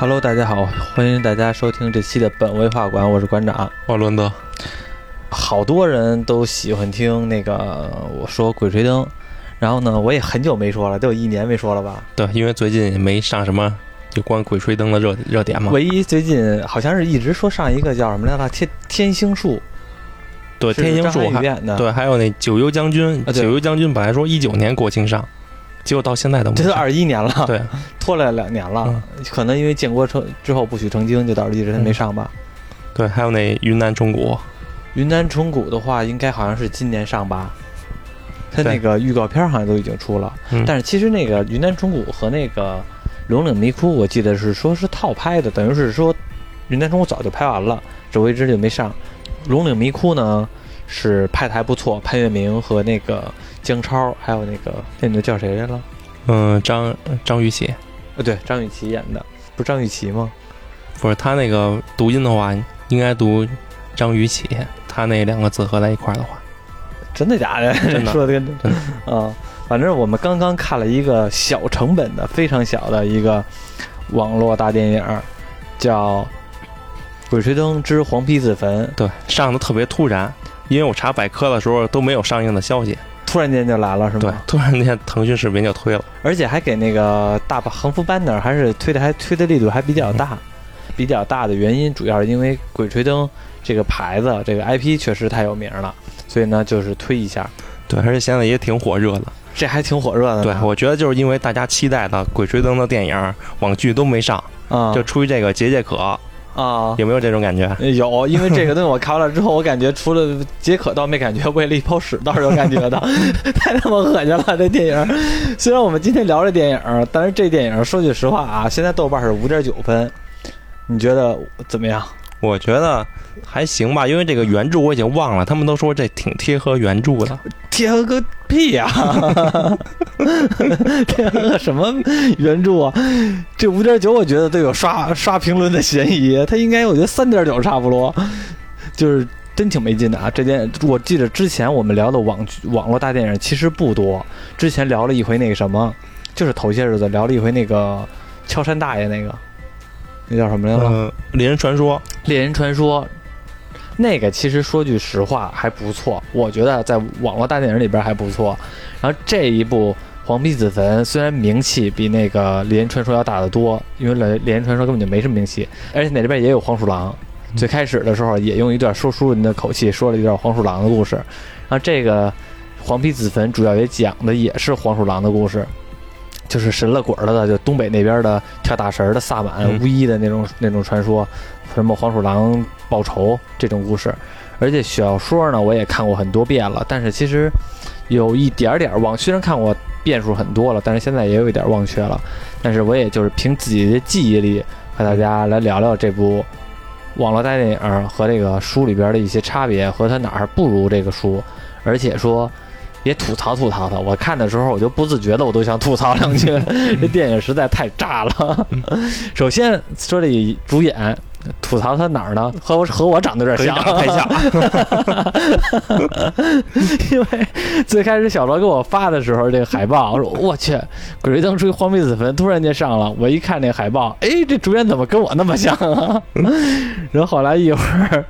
Hello，大家好，欢迎大家收听这期的本位画馆，我是馆长。瓦伦德，好多人都喜欢听那个我说《鬼吹灯》，然后呢，我也很久没说了，都有一年没说了吧。对，因为最近没上什么有关鬼吹灯的热热点嘛。唯一最近好像是一直说上一个叫什么来着？天天星术，对，天星术演的，，对，还有那九幽将军，啊九幽将军本来说一九年国庆上，结果到现在都没。这都二一年了，对，拖了两年了，嗯可能因为建国成之后不许成精，就导致一直没上吧。对，还有那云南虫谷，云南虫谷的话，应该好像是今年上吧。它那个预告片好像都已经出了，嗯但是其实那个云南虫谷和那个龙岭迷窟，我记得是说是套拍的，等于是说云南虫谷早就拍完了，只不过一直就没上。龙岭迷窟呢是拍的还不错，潘粤明和那个姜超，还有那个那女的叫谁来了？嗯，张张雨绮，呃，对，张雨绮演的，不是张雨绮吗？不是他那个读音的话，应该读张雨绮，他那两个字合在一块儿的话，真的假的？真的 说的跟真 啊，反正我们刚刚看了一个小成本的、非常小的一个网络大电影，叫《鬼吹灯之黄皮子坟》，对，上的特别突然，因为我查百科的时候都没有上映的消息，突然间就来了，是吗对？，突然间腾讯视频就推了，而且还给那个大横幅 banner 还是推的还推的力度还比较大，比较大的原因主要是因为鬼吹灯这个牌子这个 IP 确实太有名了，所以呢就是推一下，对，而且现在也挺火热的。这还挺火热的。对，我觉得就是因为大家期待的《鬼吹灯》的电影、网剧都没上，啊就出于这个解解渴，啊有没有这种感觉？有，因为这个东西我看完了之后，我感觉除了解渴倒没感觉，喂了一泡屎倒是有感觉的，太他妈恶心了这电影。虽然我们今天聊这电影，但是这电影说句实话啊，现在豆瓣是五点九分，你觉得怎么样？我觉得还行吧，因为这个原著我已经忘了，他们都说这挺贴合原著的。贴合个屁呀、贴合个什么原著啊？这五点九我觉得都有刷刷评论的嫌疑，它应该我觉得三点九差不多，就是真挺没劲的啊。这件我记得之前我们聊的网网络大电影其实不多，之前聊了一回那个什么，就是头些日子聊了一回那个敲山大爷那个，那叫什么来着？嗯，猎人传说，猎人传说，那个其实说句实话还不错，我觉得在网络大电影里边还不错。然后这一部《黄皮子坟》虽然名气比那个猎人传说要大得多，因为猎猎人传说根本就没什么名气，而且那里边也有黄鼠狼。最开始的时候也用一段说书人的口气说了一段黄鼠狼的故事，然后这个《黄皮子坟》主要也讲的也是黄鼠狼的故事，就是神了鬼了的，就东北那边的跳大神的萨满巫医的那种那种传说，什么黄鼠狼报仇这种故事。而且小说呢，我也看过很多遍了，但是其实有一点点儿忘，虽然看过遍数很多了，但是现在也有一点忘却了。但是我也就是凭自己的记忆力和大家来聊聊这部网络大电影和这个书里边的一些差别，和它哪儿不如这个书，而且说。也吐槽吐槽它，我看的时候我就不自觉的我都想吐槽两句，这电影实在太炸了。首先说这主演吐槽他哪儿呢？和我和我长得有点像，太像。因为最开始小罗给我发的时候，这个海报，我说我去，《鬼吹灯》出一黄皮子坟，突然间上了，我一看那海报，哎，这主演怎么跟我那么像啊？然后后来一会儿，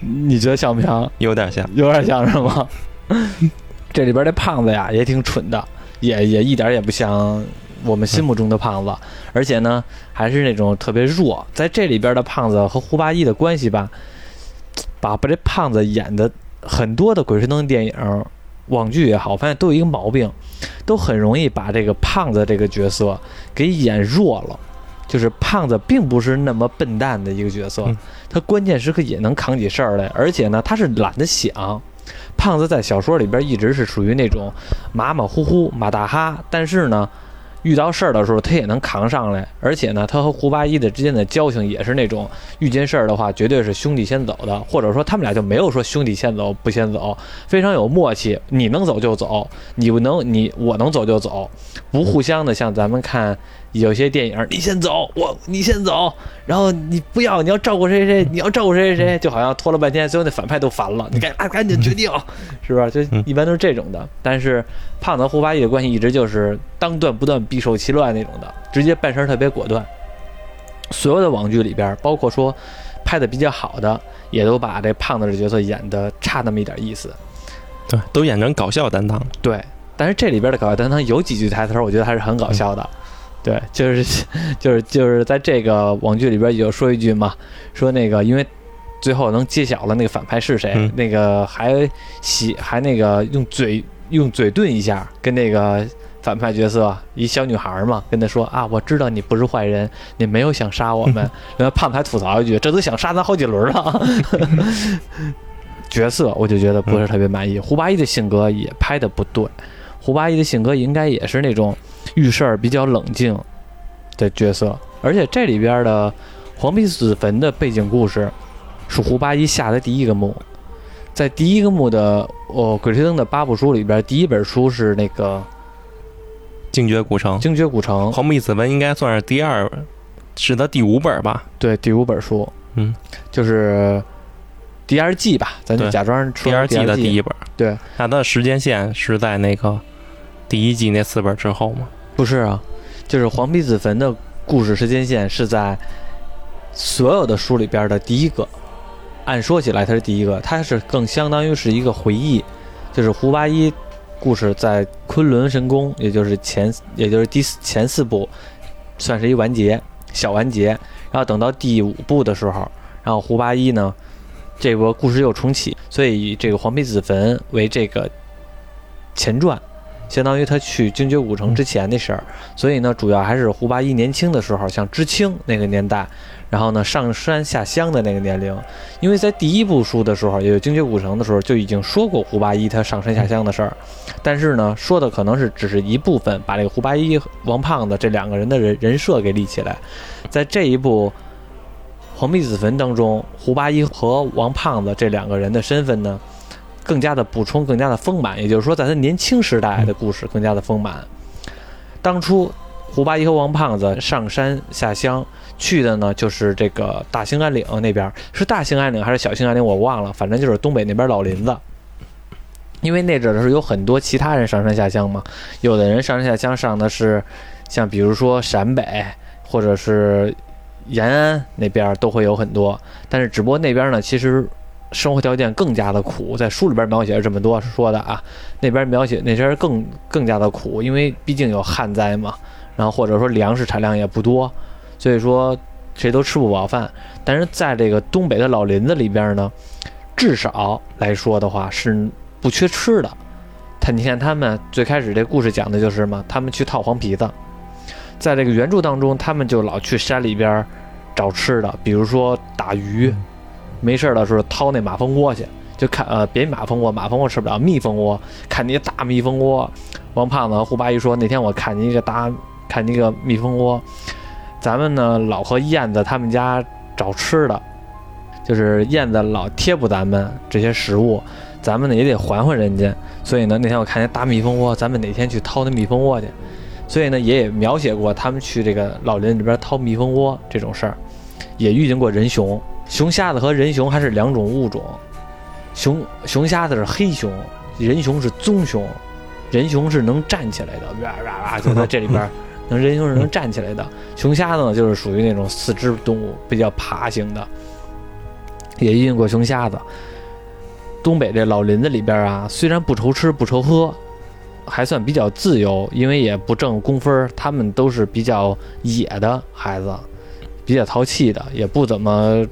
你觉得像不像？有点像，有点像是吗？这里边这胖子呀也挺蠢的，也也一点也不像我们心目中的胖子，而且呢还是那种特别弱。在这里边的胖子和胡八一的关系吧，把把这胖子演的很多的鬼吹灯电影、网剧也好，我发现都有一个毛病，都很容易把这个胖子这个角色给演弱了。就是胖子并不是那么笨蛋的一个角色嗯，他关键时刻也能扛起事儿来，而且呢，他是懒得想。胖子在小说里边一直是属于那种马马虎虎、马大哈，但是呢，遇到事儿的时候他也能扛上来，而且呢，他和胡八一的之间的交情也是那种遇见事儿的话，绝对是兄弟先走的，或者说他们俩就没有说兄弟先走不先走，非常有默契，你能走就走，你不能你我能走就走，不互相的像咱们看有些电影，你先走，我你先走，然后你不要，你要照顾谁谁谁，你要照顾谁谁谁，就好像拖了半天，最后那反派都烦了，你赶啊 赶紧决定，是吧？就嗯一般都是这种的。但是胖子和胡八一的关系一直就是当断不断，必受其乱那种的，直接办事儿特别果断。所有的网剧里边，包括说拍的比较好的，也都把这胖子的角色演的差那么一点意思。对，都演成搞笑担当。对，但是这里边的搞笑担当有几句台词，我觉得还是很搞笑的。对，就是 就是就是在这个网剧里边有说一句嘛，说那个因为最后能揭晓了那个反派是谁，嗯那个还喜还那个用嘴用嘴遁一下，跟那个反派角色一小女孩嘛，跟他说啊，我知道你不是坏人，你没有想杀我们。然后胖子还吐槽一句，这都想杀咱好几轮了。角色我就觉得不是特别满意，胡八一的性格也拍的不对，胡八一的性格应该也是那种遇事儿比较冷静的角色，而且这里边的黄皮子坟的背景故事是胡八一下的第一个墓，在第一个墓的哦《鬼吹灯》的八部书里边，第一本书是那个精绝古城《精绝古城》，黄皮子坟应该算是第二，是他第五本吧？对，第五本书，嗯，就是第二季吧，咱就假装说第二季的第一，一本。对，那它的时间线是在那个第一季那四本之后吗？不是啊，就是黄皮子坟的故事时间线是在所有的书里边的第一个。按说起来，它是第一个，它是更相当于是一个回忆，就是胡八一故事在昆仑神宫，也就是前，也就是第四前四部，算是一完结，小完结。然后等到第五部的时候，然后胡八一呢，这个故事又重启，所以以这个黄皮子坟为这个前传。相当于他去精绝古城之前的事儿，所以呢，主要还是胡八一年轻的时候，像知青那个年代，然后呢上山下乡的那个年龄。因为在第一部书的时候，也有精绝古城的时候，就已经说过胡八一他上山下乡的事儿，但是呢，说的可能是只是一部分，把这个胡八一、王胖子这两个人的人人设给立起来。在这一部《黄皮子坟》当中，胡八一和王胖子这两个人的身份呢，更加的补充，更加的丰满。也就是说，在他年轻时代的故事更加的丰满。当初胡八一和王胖子上山下乡去的呢，就是这个大兴安岭那边，是大兴安岭还是小兴安岭我忘了，反正就是东北那边老林子。因为那阵儿的时候有很多其他人上山下乡嘛，有的人上山下乡上的是像比如说陕北或者是延安那边都会有很多，但是只不过那边呢其实生活条件更加的苦，在书里边描写是这么多说的啊，那边描写那边更更加的苦，因为毕竟有旱灾嘛，然后或者说粮食产量也不多，所以说谁都吃不饱饭。但是在这个东北的老林子里边呢，至少来说的话是不缺吃的。他你看他们最开始这故事讲的就是嘛，他们去套黄皮子，在这个原著当中，他们就老去山里边找吃的，比如说打鱼，没事的时候掏那马蜂窝去，就看呃别马蜂窝，马蜂窝吃不了，蜜蜂窝，看那大蜜蜂窝。王胖子和胡八一说，那天我看见一个大看见一个蜜蜂窝，咱们呢老和燕子他们家找吃的，就是燕子老贴补咱们这些食物，咱们呢也得还还人家。所以呢，那天我看见大蜜蜂窝，咱们哪天去掏那蜜蜂窝去？所以呢，也也描写过他们去这个老林里边掏蜜蜂窝这种事儿，也遇见过人熊。熊瞎子和人熊还是两种物种，熊熊瞎子是黑熊，人熊是棕熊，人熊是能站起来的，哇哇哇，就在这里边，能人熊是能站起来的，熊瞎子呢就是属于那种四肢动物，比较爬行的，也遇见过熊瞎子。东北这老林子里边啊，虽然不愁吃不愁喝，还算比较自由，因为也不挣工分儿，他们都是比较野的孩子，比较淘气的，也不怎么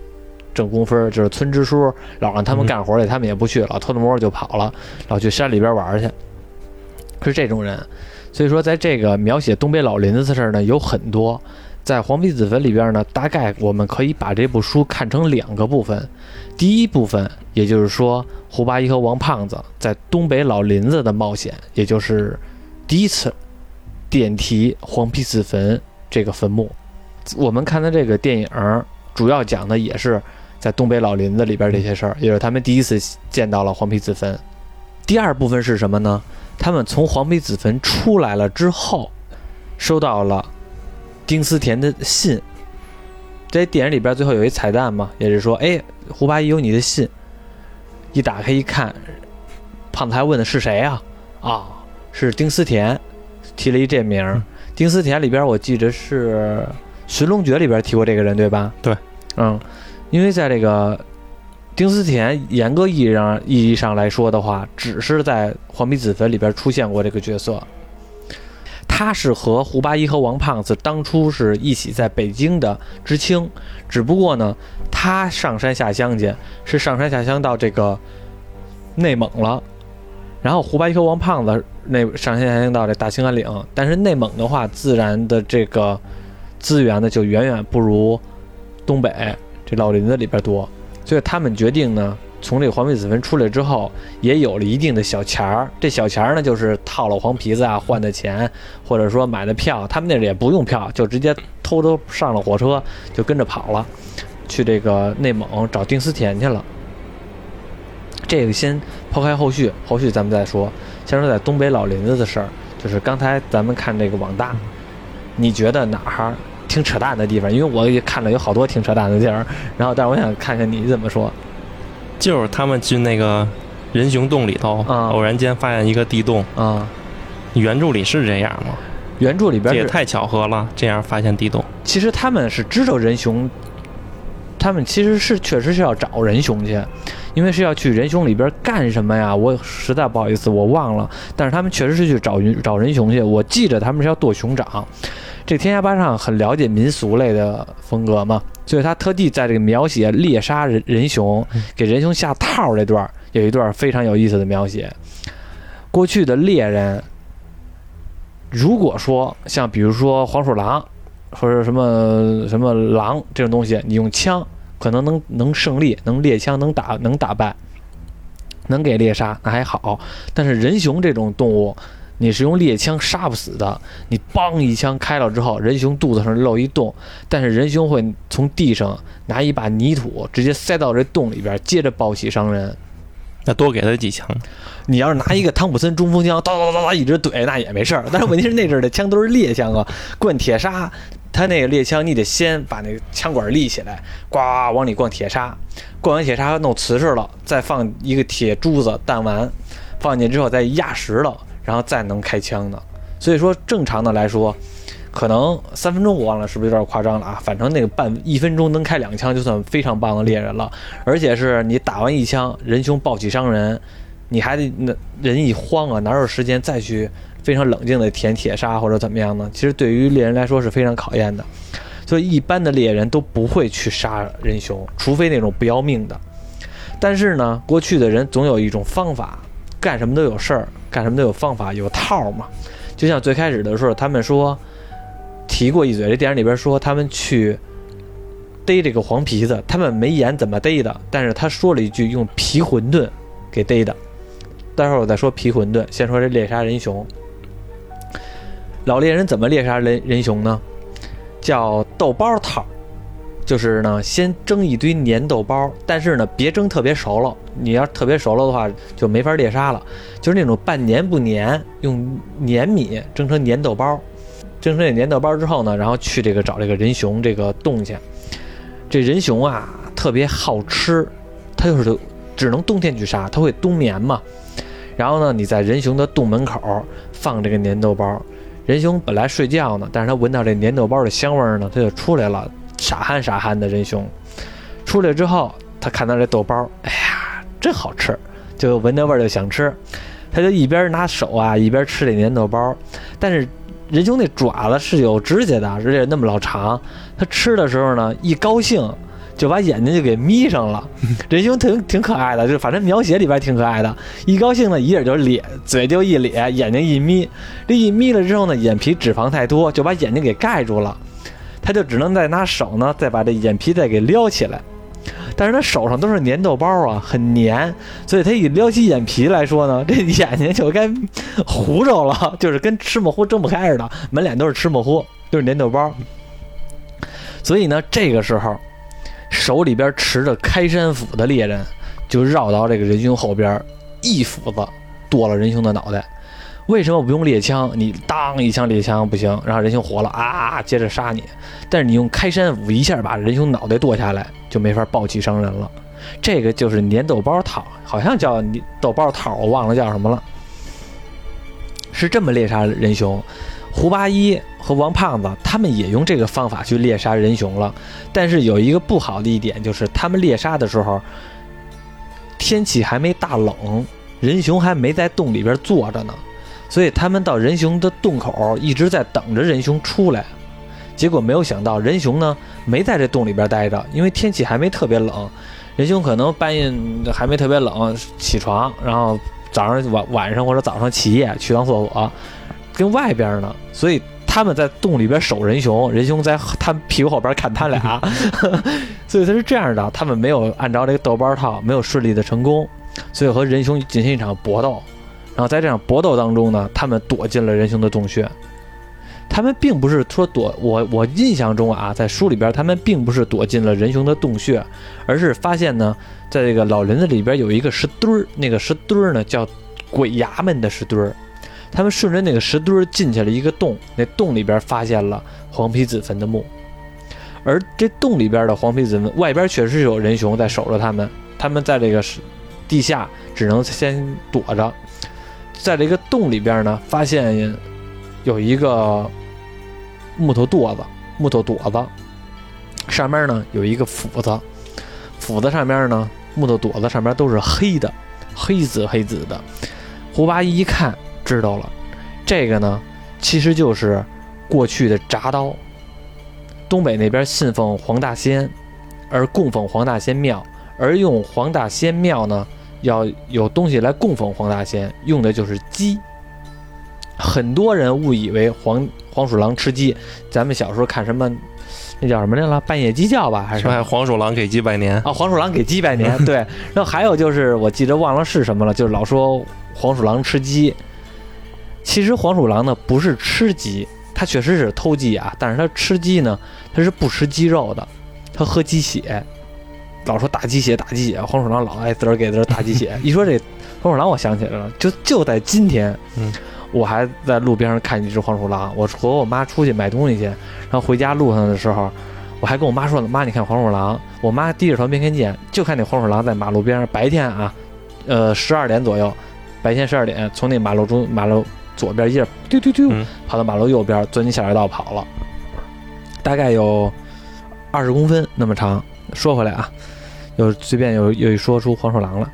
挣工分儿。就是村支书老让他们干活去，他们也不去，老偷偷摸摸就跑了，老去山里边玩去，是这种人。所以说，在这个描写东北老林子的事儿呢，有很多。在《黄皮子坟》里边呢，大概我们可以把这部书看成两个部分。第一部分，也就是说胡八一和王胖子在东北老林子的冒险，也就是第一次点题黄皮子坟这个坟墓。我们看的这个电影儿，主要讲的也是在东北老林子里边这些事儿，也是他们第一次见到了黄皮子坟。第二部分是什么呢？他们从黄皮子坟出来了之后，收到了丁思甜的信。这电影里边最后有一彩蛋嘛，也是说，哎，胡八一有你的信。一打开一看，胖子还问的是谁啊？啊，是丁思甜，提了一这名儿。丁思甜里边我记着是寻龙诀》里边提过这个人，对吧？对，嗯，因为在这个丁思甜严格意义上意义上来说的话，只是在《黄皮子坟》里边出现过这个角色。他是和胡八一和王胖子当初是一起在北京的知青，只不过呢，他上山下乡去，是上山下乡到这个内蒙了。然后胡八一和王胖子那上山下乡到这大兴安岭，但是内蒙的话，自然的这个资源呢就远远不如东北这老林子里边多，所以他们决定呢，从这个黄皮子坟出来之后，也有了一定的小钱儿。这小钱儿呢，就是套了黄皮子啊换的钱，或者说买的票。他们那里也不用票，就直接偷偷上了火车，就跟着跑了，去这个内蒙找丁思甜去了。这个先抛开后续，后续咱们再说。先说在东北老林子的事儿，就是刚才咱们看这个网大，你觉得哪儿挺扯淡的地方？因为我也看了有好多挺扯淡的地儿，然后但是我想看看你怎么说。就是他们进那个人熊洞里头，啊偶然间发现一个地洞。啊、原著里是这样吗？原著里边也太巧合了，这样发现地洞。其实他们是知道人熊，他们其实是确实是要找人熊去，因为是要去人熊里边干什么呀？我实在不好意思，我忘了。但是他们确实是去找云找人熊去，我记着他们是要剁熊掌。这天涯八上很了解民俗类的风格嘛，所以他特地在这个描写猎杀人人熊、给人熊下套这段儿有一段非常有意思的描写。过去的猎人，如果说像比如说黄鼠狼，或者什么什么狼这种东西，你用枪可能能能胜利，能猎枪能打能打败，能给猎杀那还好。但是人熊这种动物，你是用猎枪杀不死的。你梆一枪开了之后，人熊肚子上漏一洞，但是人熊会从地上拿一把泥土直接塞到这洞里边，接着暴起伤人。那多给他几枪，你要是拿一个汤普森冲锋枪，叨叨叨叨叨一直怼，那也没事儿。但是问题是那阵儿的枪都是猎枪啊，灌铁砂，他那个猎枪你得先把那个枪管立起来，呱往里灌铁砂，灌完铁砂弄瓷实了，再放一个铁珠子弹丸，放进去之后再压实了，然后再能开枪的。所以说正常的来说，可能三分钟我忘了是不是有点夸张了啊？反正那个半一分钟能开两枪就算非常棒的猎人了，而且是你打完一枪，人熊暴起伤人，你还得那人一慌啊，哪有时间再去非常冷静的舔铁砂或者怎么样呢？其实对于猎人来说是非常考验的，所以一般的猎人都不会去杀人熊，除非那种不要命的。但是呢，过去的人总有一种方法，干什么都有事儿，干什么都有方法，有套嘛。就像最开始的时候，他们说提过一嘴，这电影里边说他们去逮这个黄皮子，他们没演怎么逮的，但是他说了一句用皮馄饨给逮的。待会儿我再说皮馄饨，先说这猎杀人熊。老猎人怎么猎杀人人熊呢？叫豆包套，就是呢先蒸一堆粘豆包，但是呢别蒸特别熟了，你要特别熟了的话就没法猎杀了。就是那种半粘不粘，用粘米蒸成粘豆包，蒸成这粘豆包之后呢，然后去这个找这个人熊这个洞去。这人熊啊特别好吃，它就是只能冬天去杀，它会冬眠嘛。然后呢，你在人熊的洞门口放这个粘豆包，人熊本来睡觉呢，但是它闻到这粘豆包的香味呢，它就出来了，傻憨傻憨的仁兄。出来之后，他看到这豆包，哎呀，真好吃，就闻那味儿就想吃，他就一边拿手啊一边吃这粘豆包，但是。仁兄那爪子是有指甲的，而且那么老长，他吃的时候呢，一高兴就把眼睛就给眯上了。仁兄挺挺可爱的，就反正描写里边挺可爱的。一高兴呢，一眼就咧，嘴就一咧，眼睛一眯。这一眯了之后呢，眼皮脂肪太多，就把眼睛给盖住了。他就只能再拿手呢，再把这眼皮再给撩起来。但是他手上都是粘豆包啊，很粘，所以他一撩起眼皮来说呢，这眼睛就该糊着了，就是跟吃模糊睁不开似的，满脸都是吃模糊，都是粘豆包。所以呢，这个时候手里边持着开山斧的猎人就绕到这个人熊后边，一斧子剁了人熊的脑袋。为什么我不用猎枪？你当一枪猎枪不行，然后人熊活了啊，接着杀你。但是你用开山斧一下把人熊脑袋剁下来，就没法暴起伤人了。这个就是粘豆包套，好像叫豆包套，我忘了叫什么了。是这么猎杀人熊。胡八一和王胖子他们也用这个方法去猎杀人熊了，但是有一个不好的一点就是他们猎杀的时候，天气还没大冷，人熊还没在洞里边坐着呢，所以他们到人熊的洞口一直在等着人熊出来。结果没有想到，人熊呢没在这洞里边待着，因为天气还没特别冷，人熊可能半夜还没特别冷起床，然后早上晚晚上或者早上起夜去趟厕所，跟外边呢，所以他们在洞里边守人熊，人熊在他屁股后边看他俩，所以他是这样的，他们没有按照这个豆包套，没有顺利的成功，所以和人熊进行一场搏斗，然后在这场搏斗当中呢，他们躲进了人熊的洞穴。他们并不是说躲我，我印象中啊，在书里边，他们并不是躲进了人熊的洞穴，而是发现呢，在这个老林子里边有一个石墩儿，那个石墩儿呢叫鬼衙门的石墩儿。他们顺着那个石墩儿进去了一个洞，那洞里边发现了黄皮子坟的墓，而这洞里边的黄皮子坟外边确实有人熊在守着他们，他们在这个地下只能先躲着，在这个洞里边呢，发现有一个。木头垛子，木头垛子，上面呢有一个斧子，斧子上面呢，木头垛子上面都是黑的，黑紫黑紫的。胡八一一看知道了，这个呢其实就是过去的铡刀。东北那边信奉黄大仙，而供奉黄大仙庙，而用黄大仙庙呢要有东西来供奉黄大仙，用的就是鸡。很多人误以为黄黄鼠狼吃鸡，咱们小时候看什么，那叫什么来了？半夜鸡叫吧，还是黄鼠狼给鸡拜年啊？黄鼠狼给鸡拜年，对。然后还有就是，我记得忘了是什么了，就是老说黄鼠狼吃鸡。其实黄鼠狼呢不是吃鸡，它确实是偷鸡啊，但是它吃鸡呢，它是不吃鸡肉的，它喝鸡血。老说打鸡血打鸡血，黄鼠狼老爱滋儿给滋儿打鸡血。一说这黄鼠狼，我想起来了，就就在今天，嗯。我还在路边上看见一只黄鼠狼，我和我妈出去买东西去，然后回家路上的时候，我还跟我妈说呢：“妈，你看黄鼠狼。”我妈低着头没看见，就看那黄鼠狼在马路边上，白天啊，呃，十二点左右，白天十二点，从那马路中马路左边一下丢丢丢跑到马路右边，钻进下水道跑了，大概有二十公分那么长。说回来啊，又随便又又说出黄鼠狼了。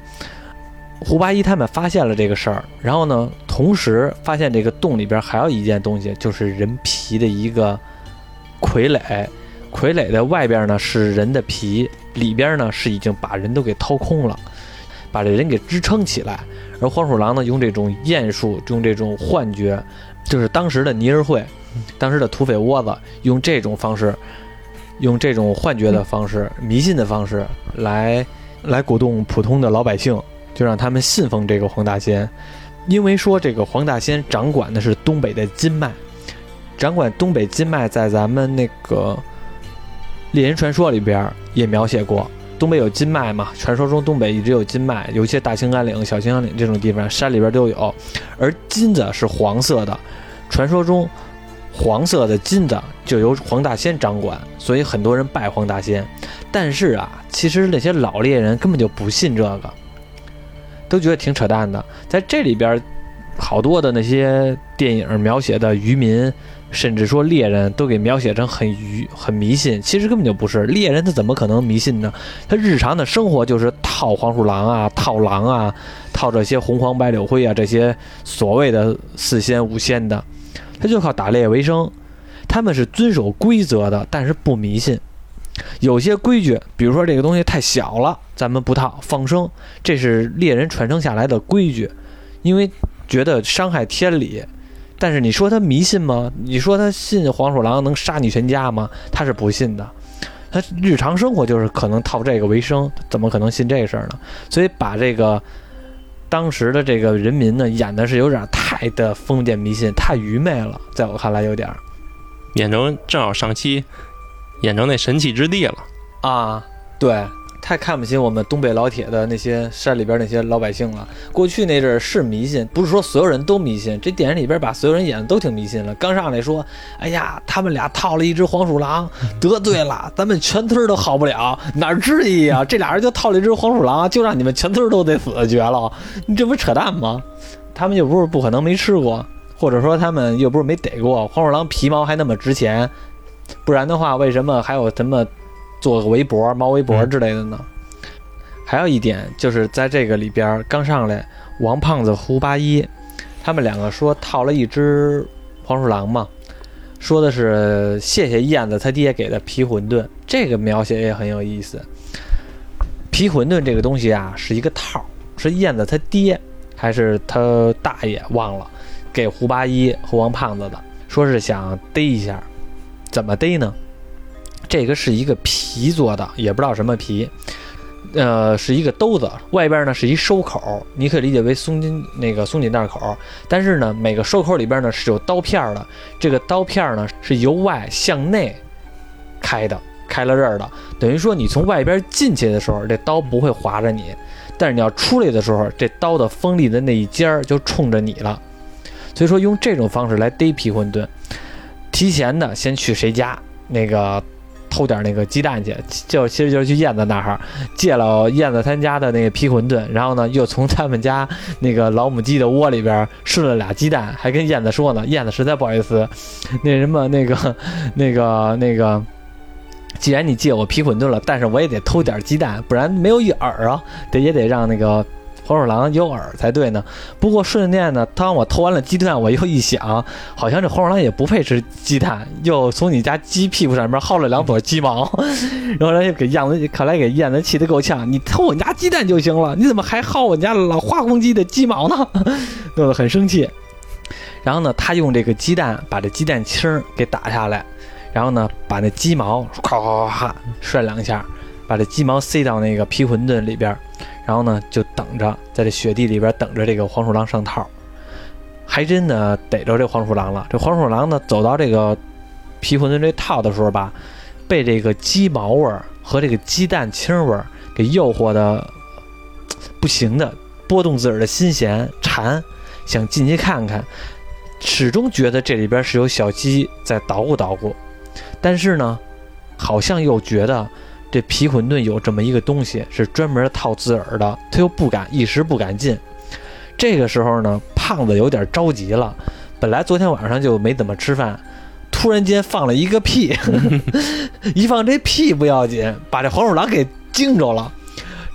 胡八一他们发现了这个事儿，然后呢，同时发现这个洞里边还有一件东西，就是人皮的一个傀儡。傀儡的外边呢是人的皮，里边呢是已经把人都给掏空了，把这人给支撑起来。而黄鼠狼呢，用这种艳术，用这种幻觉，就是当时的泥人会，当时的土匪窝子，用这种方式，用这种幻觉的方式、迷信的方式来来鼓动普通的老百姓。就让他们信奉这个黄大仙，因为说这个黄大仙掌管的是东北的金脉，掌管东北金脉，在咱们那个猎人传说里边也描写过，东北有金脉嘛？传说中东北一直有金脉，有一些大兴安岭、小兴安岭这种地方，山里边都有，而金子是黄色的，传说中黄色的金子就由黄大仙掌管，所以很多人拜黄大仙。但是啊，其实那些老猎人根本就不信这个。都觉得挺扯淡的，在这里边，好多的那些电影描写的渔民，甚至说猎人都给描写成很愚、很迷信。其实根本就不是猎人，他怎么可能迷信呢？他日常的生活就是套黄鼠狼啊、套狼啊、套这些红黄白柳灰啊这些所谓的四仙五仙的，他就靠打猎为生。他们是遵守规则的，但是不迷信。有些规矩，比如说这个东西太小了，咱们不套放生，这是猎人传承下来的规矩，因为觉得伤害天理。但是你说他迷信吗？你说他信黄鼠狼能杀你全家吗？他是不信的。他日常生活就是可能套这个为生，怎么可能信这事儿呢？所以把这个当时的这个人民呢演的是有点太的封建迷信，太愚昧了，在我看来有点儿。演成正好上期。演成那神奇之地了啊！对，太看不起我们东北老铁的那些山里边那些老百姓了。过去那阵儿是迷信，不是说所有人都迷信。这电影里边把所有人演的都挺迷信了。刚上来说，哎呀，他们俩套了一只黄鼠狼，得罪了，咱们全村都好不了。哪至于啊？这俩人就套了一只黄鼠狼，就让你们全村都得死，绝了！你这不扯淡吗？他们又不是不可能没吃过或者说他们又不是没逮过黄鼠狼皮毛还那么值钱，不然的话，为什么还有什么做个围脖、猫围脖之类的呢？还有一点就是在这个里边刚上来，王胖子、胡八一他们两个说套了一只黄鼠狼嘛，说的是谢谢燕子他爹给的皮馄饨，这个描写也很有意思。皮馄饨这个东西啊，是一个套儿，是燕子他爹还是他大爷忘了，给胡八一和王胖子的，说是想逮一下，怎么逮呢？这个是一个皮做的，也不知道什么皮，呃，是一个兜子，外边呢是一收口，你可以理解为松紧那个松紧带口，但是呢，每个收口里边呢是有刀片的，这个刀片呢是由外向内开的，开了刃的，等于说你从外边进去的时候，这刀不会划着你，但是你要出来的时候，这刀的锋利的那一尖儿就冲着你了，所以说用这种方式来逮皮馄饨，提前的先去谁家那个。偷点那个鸡蛋去，就其实就是去燕子那儿借了燕子他家的那个皮馄饨，然后呢又从他们家那个老母鸡的窝里边顺了俩鸡蛋，还跟燕子说呢，燕子实在不好意思，那什么那个 那个那个，既然你借我皮馄饨了，但是我也得偷点鸡蛋，不然没有一耳啊，得也得让那个。黄鼠狼有饵才对呢。不过顺便呢，当我偷完了鸡蛋，我又一想，好像这黄鼠狼也不配吃鸡蛋，又从你家鸡屁股上面薅了两撮鸡毛，然后人家给燕子，看来给燕子气得够呛。你偷我家鸡蛋就行了，你怎么还薅我家老花公鸡的鸡毛呢？弄得很生气。然后呢，他用这个鸡蛋把这鸡蛋清给打下来，然后呢，把那鸡毛咵咵咵涮两下，把这鸡毛塞到那个皮馄饨里边。然后呢，就等着在这雪地里边等着这个黄鼠狼上套，还真的逮着这黄鼠狼了。这黄鼠狼呢，走到这个皮馄饨这套的时候吧，被这个鸡毛味儿和这个鸡蛋清味儿给诱惑的不行的，拨动自个儿的心弦，馋，想进去看看，始终觉得这里边是有小鸡在捣鼓捣鼓，但是呢，好像又觉得。这皮馄饨有这么一个东西，是专门套自个儿的，他又不敢一时不敢进。这个时候呢，胖子有点着急了。本来昨天晚上就没怎么吃饭，突然间放了一个屁，一放这屁不要紧，把这黄鼠狼给惊着了。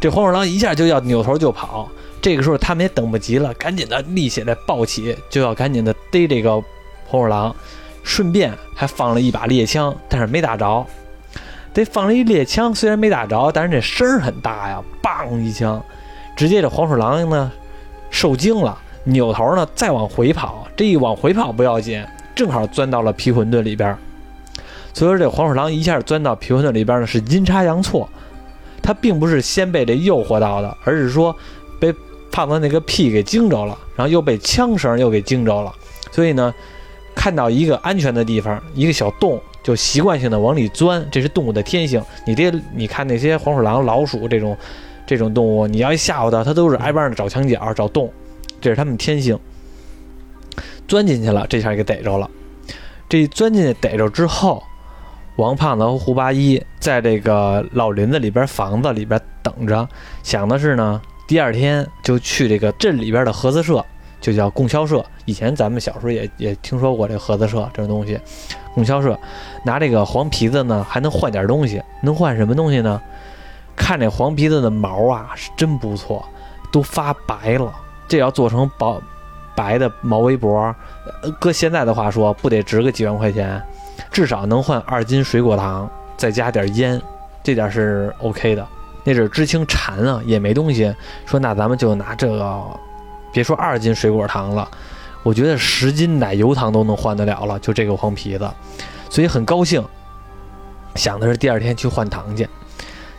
这黄鼠狼一下就要扭头就跑。这个时候他们也等不及了，赶紧的立起来抱起，就要赶紧的逮这个黄鼠狼，顺便还放了一把猎枪，但是没打着。得放了一猎枪，虽然没打着，但是这声儿很大呀，梆一枪，直接这黄鼠狼呢受惊了，扭头呢再往回跑，这一往回跑不要紧，正好钻到了皮馄饨里边。所以说这黄鼠狼一下钻到皮馄饨里边呢是阴差阳错，它并不是先被这诱惑到的，而是说被胖子那个屁给惊着了，然后又被枪声又给惊着了，所以呢看到一个安全的地方，一个小洞。就习惯性的往里钻，这是动物的天性。你这你看那些黄鼠狼、老鼠这种这种动物，你要一吓唬它，它都是挨帮的找墙角、找洞，这是它们天性。钻进去了，这下给逮着了。这钻进去逮着之后，王胖子和胡八一在这个老林子里边房子里边等着，想的是呢，第二天就去这个镇里边的合作社，就叫供销社。以前咱们小时候也也听说过这合作社这种东西。供销社拿这个黄皮子呢，还能换点东西，能换什么东西呢？看这黄皮子的毛啊，是真不错，都发白了。这要做成薄白的毛围脖，搁现在的话说，不得值个几万块钱？至少能换二斤水果糖，再加点烟，这点是 OK 的。那阵知青馋啊，也没东西，说那咱们就拿这个，别说二斤水果糖了。我觉得十斤奶油糖都能换得了了，就这个黄皮子，所以很高兴，想的是第二天去换糖去。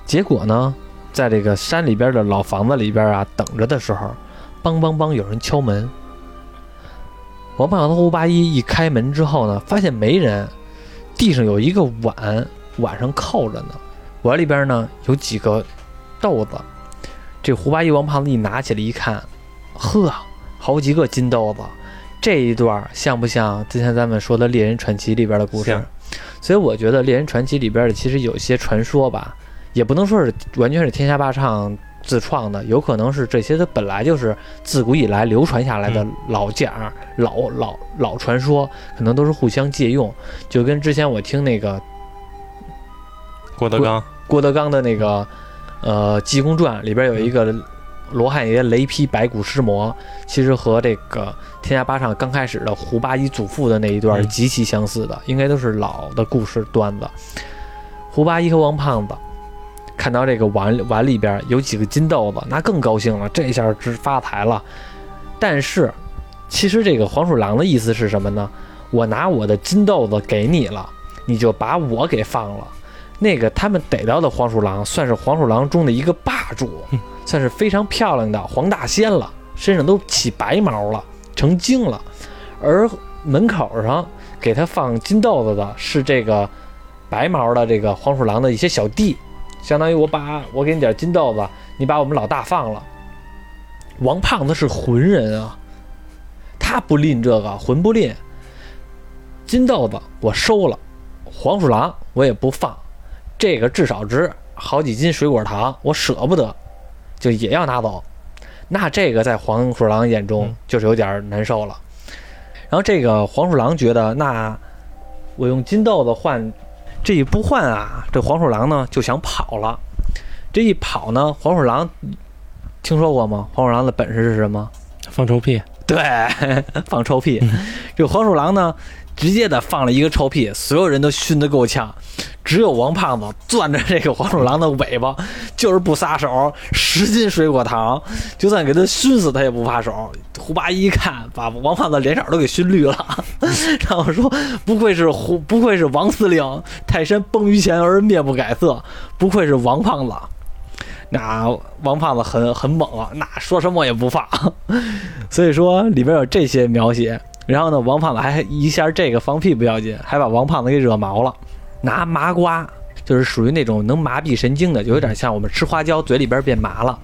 结果呢，在这个山里边的老房子里边啊，等着的时候，梆梆梆有人敲门。王胖子和吴八一一开门之后呢，发现没人，地上有一个碗，碗上扣着呢，碗里边呢有几个豆子。这胡八一、王胖子一拿起来一看，呵，好几个金豆子。这一段像不像之前咱们说的《猎人传奇》里边的故事？所以我觉得《猎人传奇》里边的其实有些传说吧，也不能说是完全是天下霸唱自创的，有可能是这些它本来就是自古以来流传下来的老讲、老老老传说，可能都是互相借用。就跟之前我听那个郭德纲，郭德纲的那个呃《济公传》里边有一个罗汉爷雷劈白骨尸魔，其实和这个天下八唱刚开始的胡八一祖父的那一段极其相似的，应该都是老的故事段子。胡八一和王胖子看到这个碗碗里边有几个金豆子，那更高兴了，这下是发财了。但是，其实这个黄鼠狼的意思是什么呢？我拿我的金豆子给你了，你就把我给放了。那个他们逮到的黄鼠狼，算是黄鼠狼中的一个霸主，算是非常漂亮的黄大仙了，身上都起白毛了，成精了。而门口上给他放金豆子的是这个白毛的这个黄鼠狼的一些小弟，相当于我把我给你点金豆子，你把我们老大放了。王胖子是浑人啊，他不吝这个，浑不吝。金豆子我收了，黄鼠狼我也不放，这个至少值好几斤水果糖，我舍不得，就也要拿走。那这个在黄鼠狼眼中嗯就是有点难受了。然后这个黄鼠狼觉得，那我用金豆子换，这一不换啊，这黄鼠狼呢就想跑了。这一跑呢，黄鼠狼听说过吗？黄鼠狼的本事是什么？放臭屁，对，放臭屁。这黄鼠狼呢，直接的放了一个臭屁，所有人都熏得够呛，只有王胖子攥着这个黄鼠狼的尾巴，就是不撒手，十斤水果糖，就算给他熏死，他也不撒手。胡八一看，把王胖子脸色都给熏绿了，然后说：“不愧是胡，不愧是王司令，泰山崩于前而面不改色，不愧是王胖子。”那王胖子很很猛啊，那说什么也不放。所以说里边有这些描写。然后呢，王胖子还一下这个放屁不要紧，还把王胖子给惹毛了，拿麻瓜，就是属于那种能麻痹神经的，就有点像我们吃花椒嘴里边变麻了，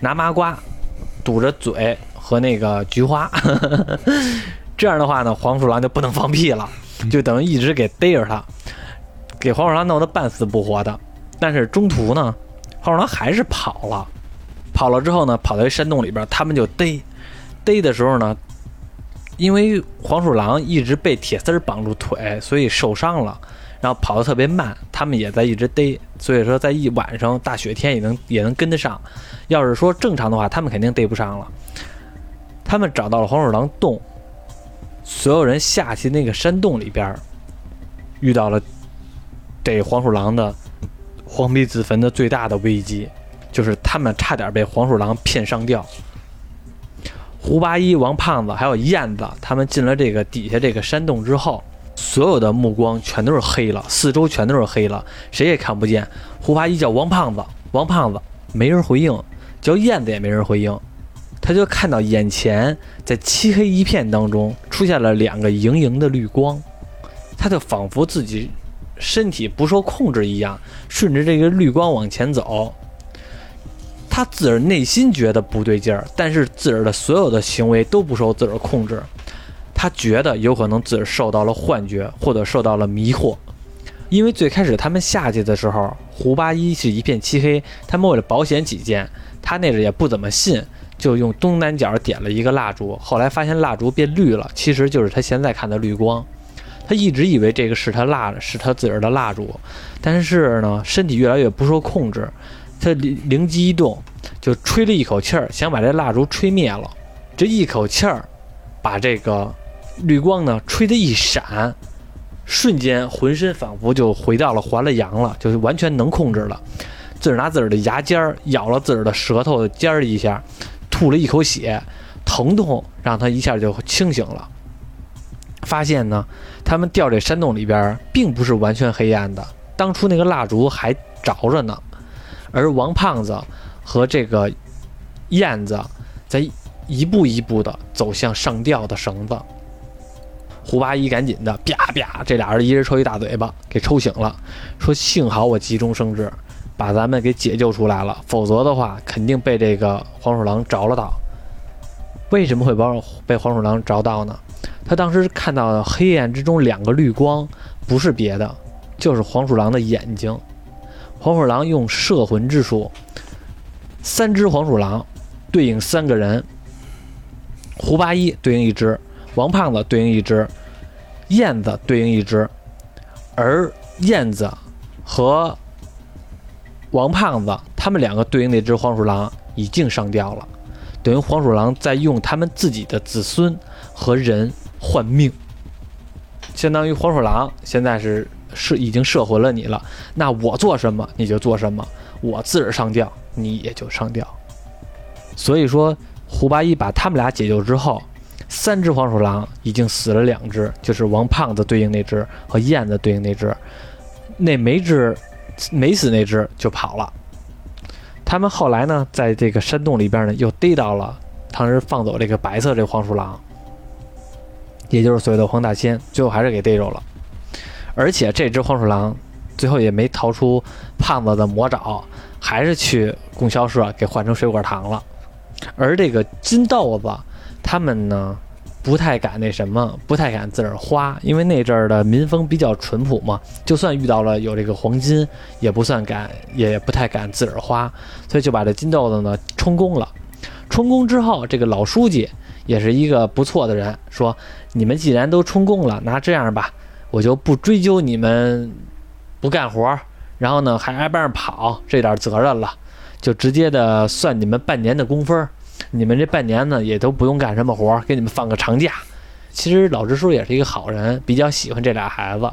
拿麻瓜堵着嘴和那个菊花，这样的话呢，黄鼠狼就不能放屁了，就等于一直给逮着它，给黄鼠狼弄得半死不活的。但是中途呢，黄鼠狼还是跑了，跑了之后呢，跑到一山洞里边，他们就逮，逮的时候呢。因为黄鼠狼一直被铁丝儿绑住腿，所以受伤了，然后跑得特别慢。他们也在一直逮，所以说在一晚上大雪天也能也能跟得上。要是说正常的话，他们肯定逮不上了。他们找到了黄鼠狼洞，所有人下去那个山洞里边，遇到了逮黄鼠狼的黄鼻子坟的最大的危机，就是他们差点被黄鼠狼骗上吊。胡八一、王胖子还有燕子，他们进了这个底下这个山洞之后，所有的目光全都是黑了，四周全都是黑了，谁也看不见。胡八一叫王胖子，王胖子没人回应；叫燕子也没人回应。他就看到眼前在漆黑一片当中出现了两个莹莹的绿光，他就仿佛自己身体不受控制一样，顺着这个绿光往前走。他自个儿内心觉得不对劲儿，但是自个儿的所有的行为都不受自个儿控制。他觉得有可能自受到了幻觉，或者受到了迷惑。因为最开始他们下去的时候，胡八一是一片漆黑，他们为了保险起见，他那阵也不怎么信，就用东南角点了一个蜡烛。后来发现蜡烛变绿了，其实就是他现在看的绿光。他一直以为这个是他蜡，是他自个儿的蜡烛，但是呢，身体越来越不受控制。他灵灵机一动，就吹了一口气儿，想把这蜡烛吹灭了。这一口气儿，把这个绿光呢吹得一闪，瞬间浑身仿佛就回到了还了阳了，就是完全能控制了。自个儿拿自个儿的牙尖儿咬了自个儿的舌头尖儿一下，吐了一口血，疼痛让他一下就清醒了。发现呢，他们掉这山洞里边并不是完全黑暗的，当初那个蜡烛还着着呢。而王胖子和这个燕子在一步一步的走向上吊的绳子。胡八一赶紧的啪啪，这俩人一人抽一大嘴巴，给抽醒了，说幸好我急中生智，把咱们给解救出来了，否则的话肯定被这个黄鼠狼着了道。为什么会把被黄鼠狼着到呢？他当时看到黑暗之中两个绿光，不是别的，就是黄鼠狼的眼睛。黄鼠狼用摄魂之术，三只黄鼠狼对应三个人，胡八一对应一只，王胖子对应一只，燕子对应一只，而燕子和王胖子他们两个对应那只黄鼠狼已经上吊了，等于黄鼠狼在用他们自己的子孙和人换命，相当于黄鼠狼现在是是已经摄魂了你了，那我做什么你就做什么，我自个上吊你也就上吊。所以说，胡八一把他们俩解救之后，三只黄鼠狼已经死了两只，就是王胖子对应那只和燕子对应那只，那没只没死那只就跑了。他们后来呢，在这个山洞里边呢，又逮到了当时放走这个白色这黄鼠狼，也就是所谓的黄大仙，最后还是给逮着了。而且这只黄鼠狼最后也没逃出胖子的魔爪，还是去供销社给换成水果糖了。而这个金豆子，他们呢不太敢那什么，不太敢自个儿花，因为那阵儿的民风比较淳朴嘛，就算遇到了有这个黄金，也不算敢，也不太敢自个儿花，所以就把这金豆子呢充公了。充公之后，这个老书记也是一个不错的人，说你们既然都充公了，那这样吧，我就不追究你们不干活，然后呢还挨班上跑这点责任了。就直接的算你们半年的工分儿，你们这半年呢也都不用干什么活儿，给你们放个长假。其实老支书也是一个好人，比较喜欢这俩孩子。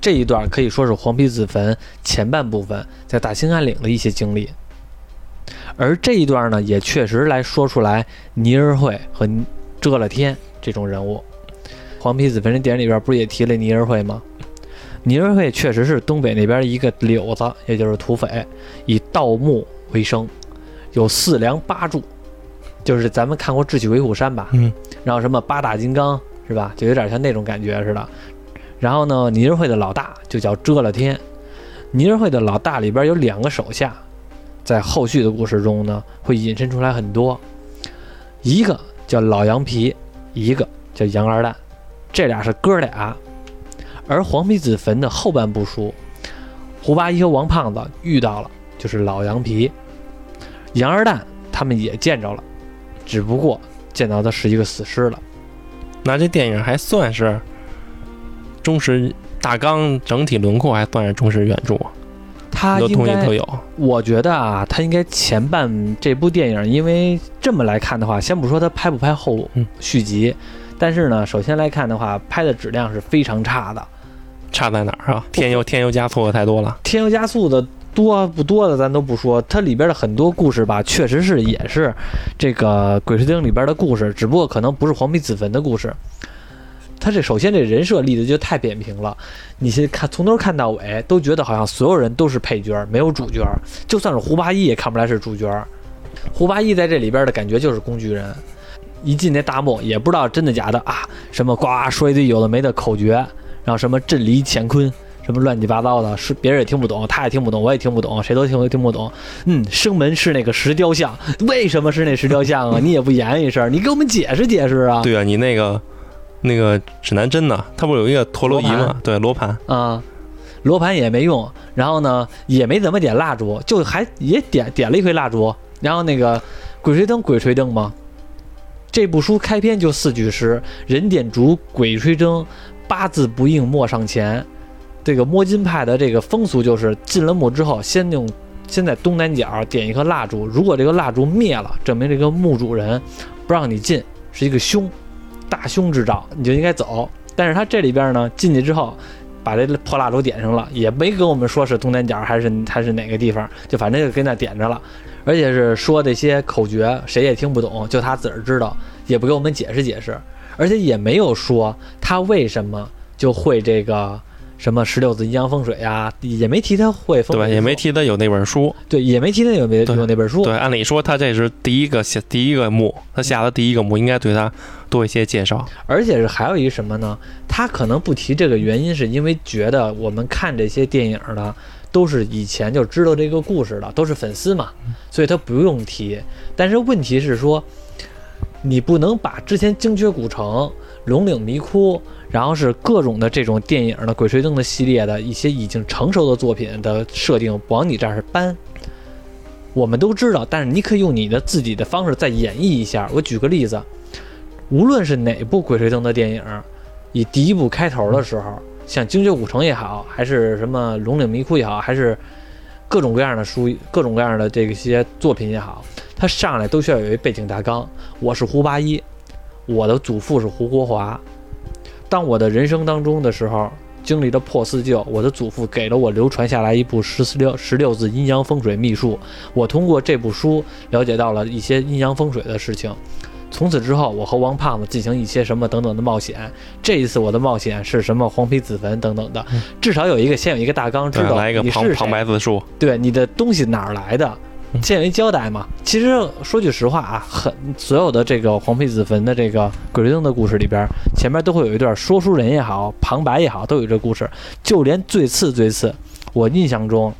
这一段可以说是黄皮子坟前半部分在大兴安岭的一些经历，而这一段呢也确实来说出来倪儿慧和遮了天这种人物。黄皮子坟这电影里边不是也提了倪儿慧吗？倪儿慧确实是东北那边一个柳子，也就是土匪，以盗墓为生，有四梁八柱，就是咱们看过《智取威虎山》吧？嗯。然后什么八大金刚是吧？就有点像那种感觉似的。然后呢，尼日会的老大就叫遮了天。尼日会的老大里边有两个手下，在后续的故事中呢会引申出来很多。一个叫老羊皮，一个叫羊二蛋，这俩是哥俩。而黄皮子坟的后半部书，胡八一和王胖子遇到了，就是老羊皮、杨二蛋，他们也见着了，只不过见到的是一个死尸了。那这电影还算是忠实大纲，整体轮廓还算是忠实原著，他应该都有。我觉得啊，他应该前半这部电影，因为这么来看的话，先不说他拍不拍后嗯续集，但是呢，首先来看的话，拍的质量是非常差的。差在哪儿啊？添油添油加醋的太多了。添油加醋的多不多的咱都不说，它里边的很多故事吧，确实是也是这个《鬼吹灯》里边的故事，只不过可能不是黄皮子坟的故事。他这首先这人设立的就太扁平了，你先看从头看到尾，都觉得好像所有人都是配角，没有主角。就算是胡八一也看不出来是主角。胡八一在这里边的感觉就是工具人，一进那大墓也不知道真的假的啊，什么呱说一堆有的没的口诀，然后什么震离乾坤，什么乱七八糟的，是别人也听不懂，他也听不懂，我也听不懂，谁都听听不懂。嗯，生门是那个石雕像，为什么是那石雕像啊？你也不言一声，你给我们解释解释啊！对啊，你那个那个指南针呢？它不是有一个陀螺仪吗？对，罗盘。啊，罗盘也没用，然后呢也没怎么点蜡烛，就还也点点了一回蜡烛，然后那个鬼吹灯鬼吹灯吗。这部书开篇就四句诗：人点烛，鬼吹灯，八字不应莫上前。这个摸金派的这个风俗就是进了墓之后，先用先在东南角点一颗蜡烛，如果这个蜡烛灭了，证明这个墓主人不让你进，是一个凶，大凶之兆，你就应该走。但是他这里边呢，进去之后，把这破蜡烛点上了，也没跟我们说是东南角还是还是哪个地方，就反正就跟那点着了，而且是说这些口诀谁也听不懂，就他自个儿知道，也不给我们解释解释，而且也没有说他为什么就会这个什么十六字阴阳风水呀、也没提他会风水对，也没提他有那本书。对，也没提他有没对有那本书，对，按理说他这是第一个下第一个墓，他下的第一个墓，应该对他多一些介绍。而且是还有一什么呢？他可能不提这个原因，是因为觉得我们看这些电影的都是以前就知道这个故事的，都是粉丝嘛，所以他不用提。但是问题是说，你不能把之前精绝古城、龙岭迷窟，然后是各种的这种电影的《鬼吹灯》的系列的一些已经成熟的作品的设定往你这儿搬。我们都知道，但是你可以用你的自己的方式再演绎一下。我举个例子，无论是哪部《鬼吹灯》的电影，以第一部开头的时候，像《精绝古城》也好，还是什么《龙岭迷窟》也好，还是各种各样的书、各种各样的这些作品也好，它上来都需要有一背景大纲。我是胡八一，我的祖父是胡国华。当我的人生当中的时候。经历了破四旧，我的祖父给了我流传下来一部十四六十六字阴阳风水秘术。我通过这部书了解到了一些阴阳风水的事情。从此之后，我和王胖子进行一些什么等等的冒险。这一次我的冒险是什么黄皮子坟等等的，至少有一个先有一个大纲，知道来一个旁旁白字数，对你的东西哪儿来的。先有一交代嘛。其实说句实话啊，很所有的这个黄皮子坟的这个鬼吹灯的故事里边，前面都会有一段说书人也好，旁白也好，都有这故事。就连最次最次，我印象中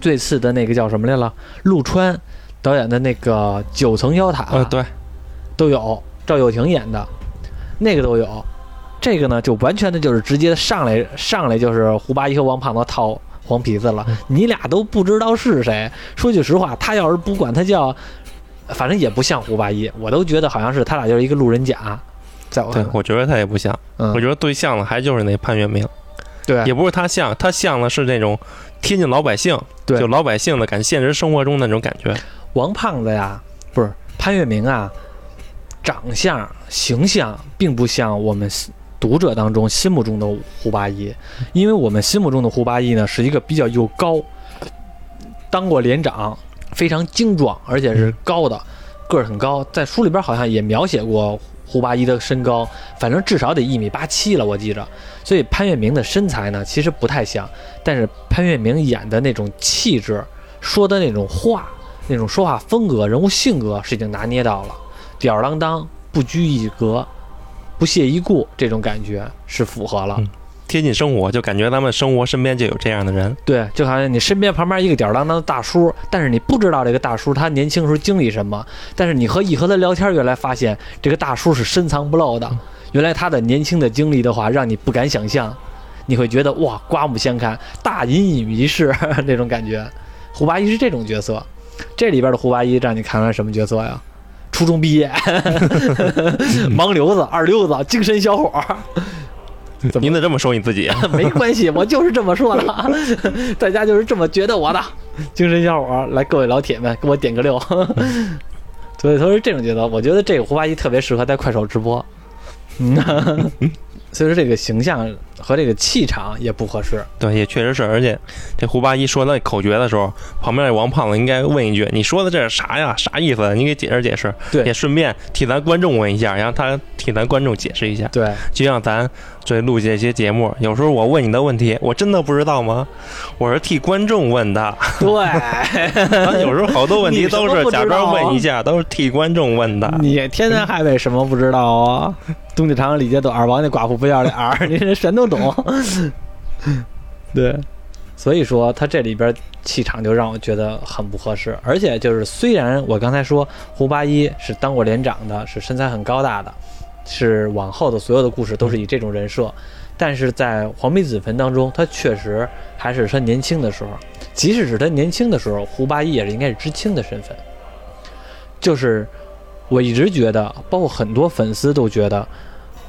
最次的那个叫什么来了？陆川导演的那个九层妖塔，呃，对，都有赵又廷演的，那个都有。这个呢，就完全的就是直接上来上来就是胡八一和王胖子套。黄皮子了，你俩都不知道是谁。说句实话，他要是不管他叫，反正也不像胡八一，我都觉得好像是他俩就是一个路人甲。在我对，我觉得他也不像。嗯，我觉得最像的还就是那潘粤明。对，也不是他像，他像的是那种贴近老百姓，对，就老百姓的感，现实生活中那种感觉。王胖子呀，不是潘粤明啊，长相形象并不像我们。读者当中心目中的胡八一，因为我们心目中的胡八一呢，是一个比较又高，当过连长，非常精壮，而且是高的，个儿很高。在书里边好像也描写过胡八一的身高，反正至少得一米八七了，我记着。所以潘粤明的身材呢，其实不太像，但是潘粤明演的那种气质，说的那种话，那种说话风格、人物性格是已经拿捏到了，吊儿郎当，不拘一格。不屑一顾，这种感觉是符合了，贴近生活，就感觉咱们生活身边就有这样的人。对，就好像你身边旁边一个吊儿郎当的大叔，但是你不知道这个大叔他年轻时候经历什么，但是你和一和他聊天，原来发现这个大叔是深藏不露的，原来他的年轻的经历的话，让你不敢想象，你会觉得哇，刮目相看，大隐隐于市 那种感觉。胡八一是这种角色，这里边的胡八一让你看来什么角色呀？初中毕业，盲流子、二流子、精神小伙儿。您得这么说你自己？没关系，我就是这么说的，大家就是这么觉得我的。精神小伙儿，来，各位老铁们，给我点个六。所以说是这种节奏，我觉得这个胡八一特别适合在快手直播。嗯。所以说这个形象和这个气场也不合适。对，也确实是。而且这胡八一说那口诀的时候，旁边那王胖子应该问一句：“你说的这是啥呀？啥意思？你给解释解释。”对，也顺便替咱观众问一下，让他替咱观众解释一下。对，就像咱这录这些节目，有时候我问你的问题，我真的不知道吗？我是替观众问的。对，咱有时候好多问题都是假装问一下，都是替观众问的。你天天还为什么不知道啊？东家长李家短，二王家寡妇不要脸儿，你这全都懂。对，所以说他这里边气场就让我觉得很不合适。而且就是虽然我刚才说胡八一是当过连长的，是身材很高大的，是往后的所有的故事都是以这种人设，但是在黄皮子坟当中，他确实还是他年轻的时候。即使是他年轻的时候，胡八一也是应该是知青的身份，就是。我一直觉得，包括很多粉丝都觉得，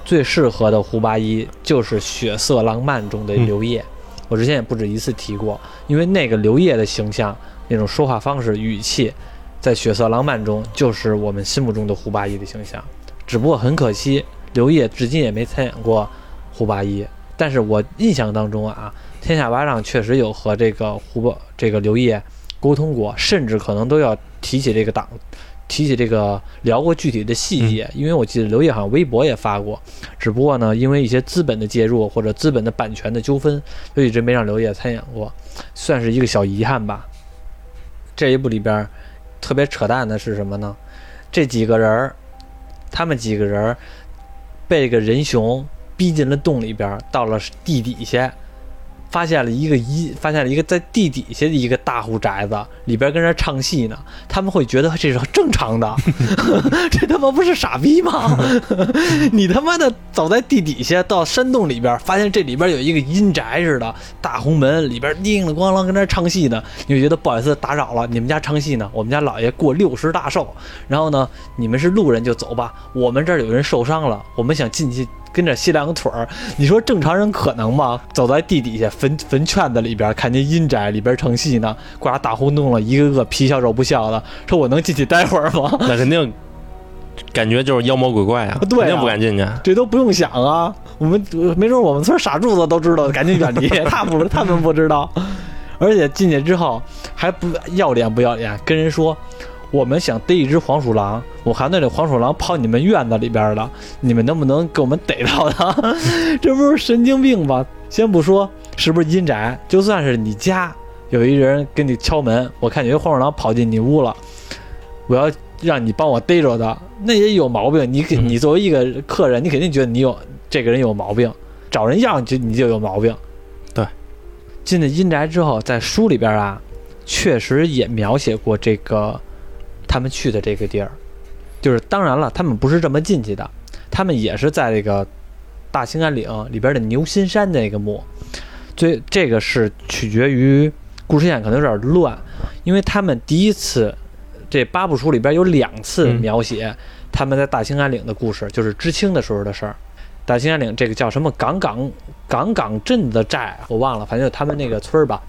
最适合的胡八一就是《血色浪漫》中的刘烨。我之前也不止一次提过，因为那个刘烨的形象、那种说话方式、语气，在《血色浪漫》中就是我们心目中的胡八一的形象。只不过很可惜，刘烨至今也没参演过胡八一。但是我印象当中啊，《天下八丈》确实有和这个胡八这个刘烨沟通过，甚至可能都要提起这个档。提起这个聊过具体的细节，因为我记得刘烨好像微博也发过，只不过呢，因为一些资本的介入或者资本的版权的纠纷，就一直没让刘烨参演过，算是一个小遗憾吧。这一部里边特别扯淡的是什么呢？这几个人儿，他们几个人儿被这个人熊逼进了洞里边，到了地底下，发现了一个一发现了一个在地底下的一个大户宅子，里边跟人唱戏呢。他们会觉得这是正常的，这他妈不是傻逼吗？你他妈的走在地底下到山洞里边，发现这里边有一个阴宅似的大红门，里边叮了咣啷跟那唱戏呢，你就觉得不好意思打扰了，你们家唱戏呢，我们家老爷过六十大寿，然后呢，你们是路人就走吧，我们这儿有人受伤了，我们想进去。跟着吸两个腿儿，你说正常人可能吗？走在地底下坟坟圈子里边，看见阴宅里边成戏呢，挂大红灯笼，一个个皮笑肉不笑的，说我能进去待会儿吗？那肯定感觉就是妖魔鬼怪啊，对啊肯定不敢进去。这都不用想啊，我们没准我们村傻柱子都知道，赶紧远离，他不他们不知道，而且进去之后还不要脸不要脸，跟人说。我们想逮一只黄鼠狼，我看那里黄鼠狼跑你们院子里边了，你们能不能给我们逮到它？这不是神经病吧？先不说是不是阴宅，就算是你家有一人给你敲门，我看有一黄鼠狼跑进你屋了，我要让你帮我逮着它，那也有毛病。你肯你作为一个客人，你肯定觉得你有这个人有毛病，找人要就你就有毛病。对，进了阴宅之后，在书里边啊，确实也描写过这个。他们去的这个地儿，就是当然了，他们不是这么进去的，他们也是在这个大兴安岭里边的牛心山那个墓。最这个是取决于故事线可能有点乱，因为他们第一次这八部书里边有两次描写他们在大兴安岭的故事，就是知青的时候的事儿。大兴安岭这个叫什么岗岗岗岗镇的寨，我忘了，反正就他们那个村儿吧。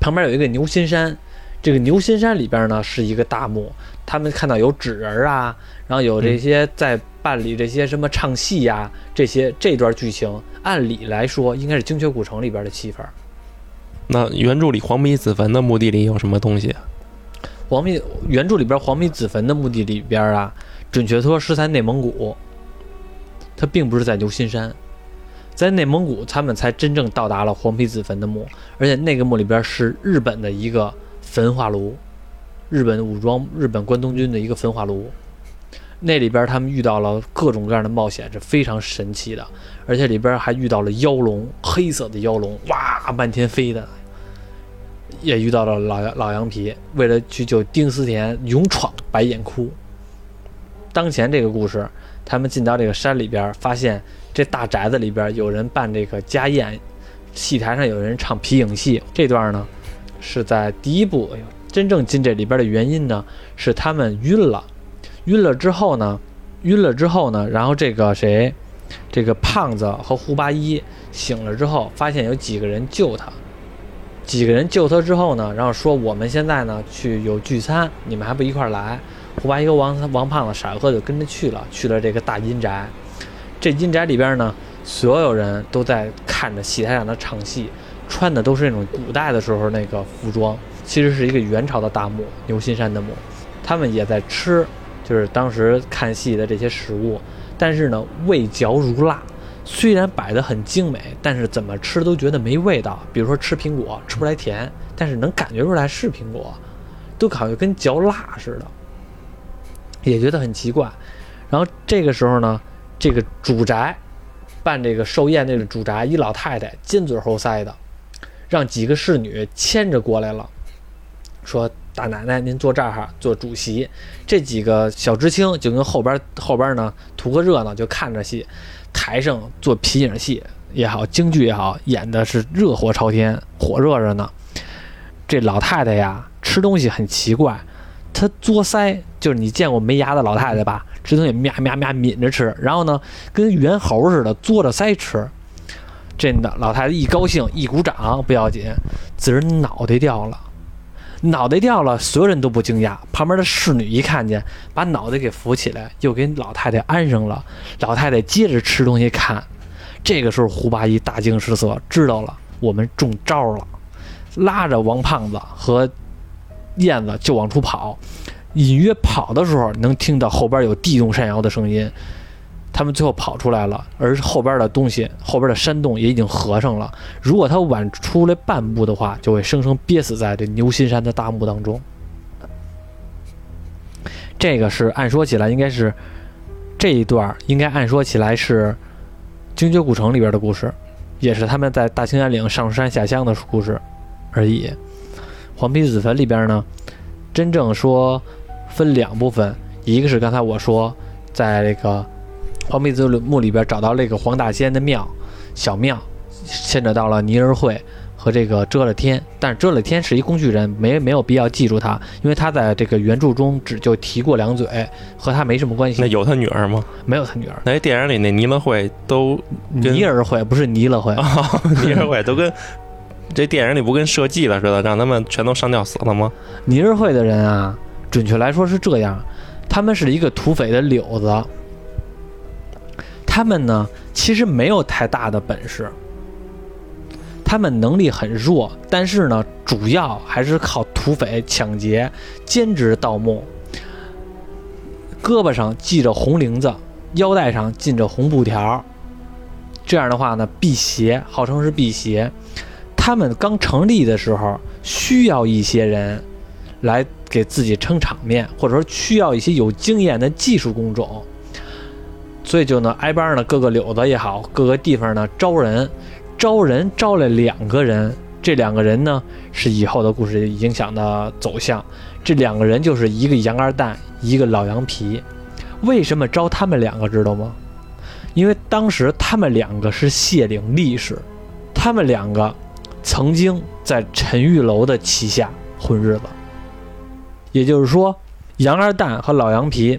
旁边有一个牛心山。这个牛心山里边呢是一个大墓，他们看到有纸人啊，然后有这些在办理这些什么唱戏呀，这些这段剧情，按理来说应该是精绝古城里边的戏份。那原著里黄皮子坟的墓地里有什么东西？黄皮原著里边黄皮子坟的墓地里边啊，准确说是在内蒙古，它并不是在牛心山，在内蒙古他们才真正到达了黄皮子坟的墓，而且那个墓里边是日本的一个。焚化炉，日本武装日本关东军的一个焚化炉，那里边他们遇到了各种各样的冒险，是非常神奇的，而且里边还遇到了妖龙，黑色的妖龙，哇，漫天飞的，也遇到了老杨老羊皮，为了去救丁思田，勇闯白眼窟。当前这个故事，他们进到这个山里边，发现这大宅子里边有人办这个家宴，戏台上有人唱皮影戏，这段呢。是在第一部，哎呦，真正进这里边的原因呢，是他们晕了，晕了之后呢，晕了之后呢，然后这个谁，这个胖子和胡八一醒了之后，发现有几个人救他，几个人救他之后呢，然后说我们现在呢去有聚餐，你们还不一块来？胡八一和王王胖子傻呵呵就跟着去了，去了这个大阴宅，这阴宅里边呢，所有人都在看着戏台上的唱戏。穿的都是那种古代的时候那个服装，其实是一个元朝的大墓，牛心山的墓。他们也在吃，就是当时看戏的这些食物，但是呢，味嚼如蜡。虽然摆得很精美，但是怎么吃都觉得没味道。比如说吃苹果，吃不来甜，但是能感觉出来是苹果，都感觉跟嚼蜡似的，也觉得很奇怪。然后这个时候呢，这个主宅办这个寿宴，那个主宅一老太太尖嘴猴腮的。让几个侍女牵着过来了，说：“大奶奶，您坐这儿哈，做主席。”这几个小知青就跟后边后边呢图个热闹，就看着戏。台上做皮影戏也好，京剧也好，演的是热火朝天，火热着呢。这老太太呀，吃东西很奇怪，她嘬腮，就是你见过没牙的老太太吧？吃东西咩咩咩抿着吃，然后呢，跟猿猴似的嘬着腮吃。这的老太太一高兴，一鼓掌不要紧，自人脑袋掉了，脑袋掉了，所有人都不惊讶。旁边的侍女一看见，把脑袋给扶起来，又给老太太安上了。老太太接着吃东西看，这个时候胡八一大惊失色，知道了我们中招了，拉着王胖子和燕子就往出跑。隐约跑的时候，能听到后边有地动山摇的声音。他们最后跑出来了，而后边的东西，后边的山洞也已经合上了。如果他晚出来半步的话，就会生生憋死在这牛心山的大墓当中。这个是按说起来应该是这一段，应该按说起来是精绝古城里边的故事。也是他们在大兴安岭上山下乡的故事而已。黄皮子坟里边呢，真正说分两部分，一个是刚才我说，在这个黄皮子墓里边找到那个黄大仙的庙小庙，牵扯到了泥人会和这个遮了天，但是遮了天是一工具人，没没有必要记住他，因为他在这个原著中只就提过两嘴，和他没什么关系。那有他女儿吗？没有他女儿，那电影里那尼勒会都跟泥儿会不是泥了会。尼勒会都跟这电影里不跟设计了似的，让他们全都上吊死了吗？尼日会的人啊，准确来说是这样，他们是一个土匪的柳子，他们呢其实没有太大的本事，他们能力很弱，但是呢主要还是靠土匪抢劫、兼职盗墓，胳膊上系着红铃子，腰带上系着红布条，这样的话呢辟邪，号称是辟邪。他们刚成立的时候，需要一些人来给自己撑场面，或者说需要一些有经验的技术工种，所以就呢挨班呢各个柳子也好，各个地方呢招人，招人招了两个人，这两个人呢是以后的故事影响的走向，这两个人就是一个杨二蛋，一个老羊皮。为什么招他们两个知道吗？因为当时他们两个是谢岭力士，他们两个。曾经在陈玉楼的旗下混日子，也就是说，杨二蛋和老杨皮，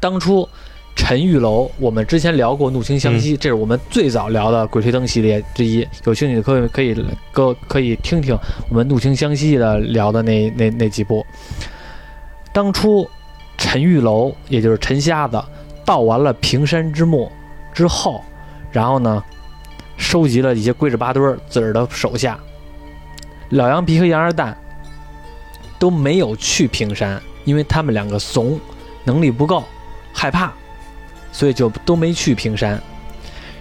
当初陈玉楼，我们之前聊过《怒晴湘西》，这是我们最早聊的《鬼吹灯》系列之一。有兴趣的可以可以哥可以听听我们《怒晴湘西》的聊的那那那几部。当初陈玉楼，也就是陈瞎子，盗完了平山之墓之后，然后呢？收集了一些龟着八堆儿自个儿的手下，老羊皮和羊二蛋都没有去平山，因为他们两个怂，能力不够，害怕，所以就都没去平山。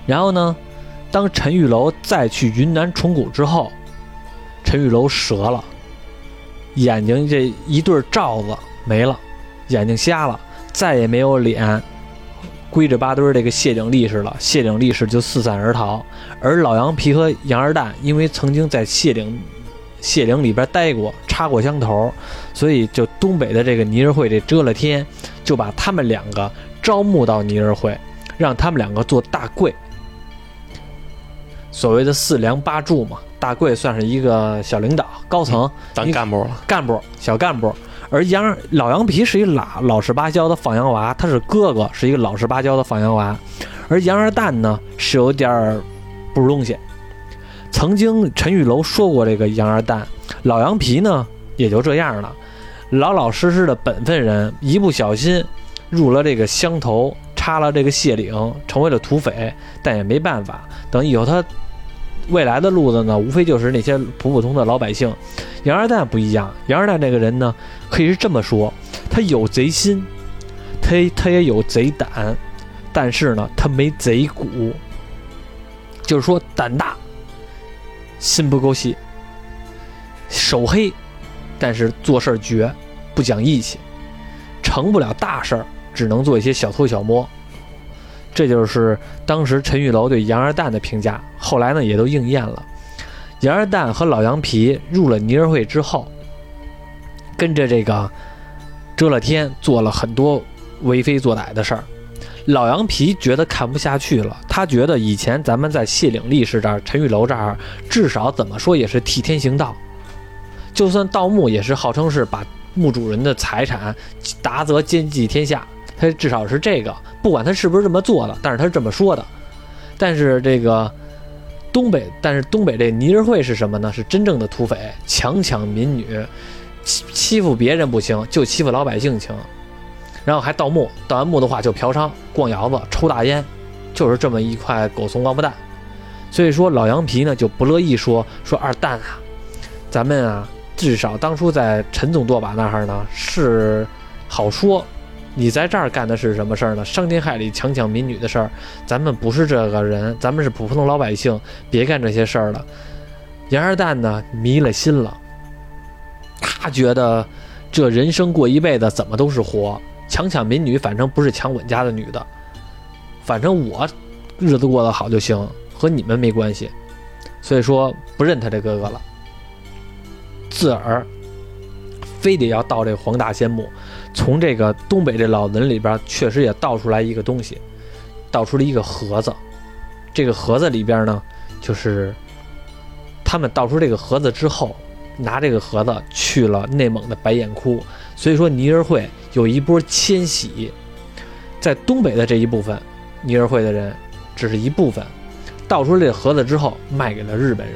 然后呢，当陈玉楼再去云南虫谷之后，陈玉楼折了，眼睛这一对罩子没了，眼睛瞎了，再也没有脸。归着八堆这个谢顶力士了，谢顶力士就四散而逃，而老杨皮和杨二蛋因为曾经在谢顶谢岭里边待过，插过枪头，所以就东北的这个泥人会这遮了天，就把他们两个招募到泥人会，让他们两个做大贵，所谓的四梁八柱嘛，大贵算是一个小领导、高层，当干部了，干部、小干部。而杨老杨皮是一老老实巴交的放羊娃，他是哥哥，是一个老实巴交的放羊娃。而杨二蛋呢，是有点儿不是东西。曾经陈玉楼说过，这个杨二蛋，老羊皮呢也就这样了，老老实实的本分人，一不小心入了这个乡头，插了这个谢岭，成为了土匪，但也没办法。等以后他。未来的路子呢，无非就是那些普普通的老百姓。杨二蛋不一样，杨二蛋这个人呢，可以是这么说：他有贼心，他他也有贼胆，但是呢，他没贼骨。就是说，胆大，心不够细，手黑，但是做事绝，不讲义气，成不了大事儿，只能做一些小偷小摸。这就是当时陈玉楼对杨二蛋的评价，后来呢也都应验了。杨二蛋和老杨皮入了泥人会之后，跟着这个遮了天做了很多为非作歹的事儿。老杨皮觉得看不下去了，他觉得以前咱们在谢岭力士这儿、陈玉楼这儿，至少怎么说也是替天行道，就算盗墓也是号称是把墓主人的财产达则兼济天下。他至少是这个，不管他是不是这么做的，但是他是这么说的。但是这个东北，但是东北这泥人会是什么呢？是真正的土匪，强抢民女，欺欺负别人不行，就欺负老百姓行。然后还盗墓，盗完墓的话就嫖娼、逛窑子、抽大烟，就是这么一块狗怂王八蛋。所以说老羊皮呢就不乐意说说二蛋啊，咱们啊至少当初在陈总舵把那儿呢是 好说。你在这儿干的是什么事儿呢？伤天害理、强抢民女的事儿，咱们不是这个人，咱们是普通老百姓，别干这些事儿了。杨二蛋呢，迷了心了，他觉得这人生过一辈子怎么都是活，强抢民女，反正不是抢我家的女的，反正我日子过得好就行。和你们没关系，所以说不认他这哥哥了。自儿非得要盗这黄大仙墓，从这个东北这老人里边确实也倒出来一个东西，倒出了一个盒子。这个盒子里边呢，就是他们倒出这个盒子之后，拿这个盒子去了内蒙的白眼窟。所以说，尼儿会有一波迁徙，在东北的这一部分，尼儿会的人只是一部分，倒出这个盒子之后卖给了日本人，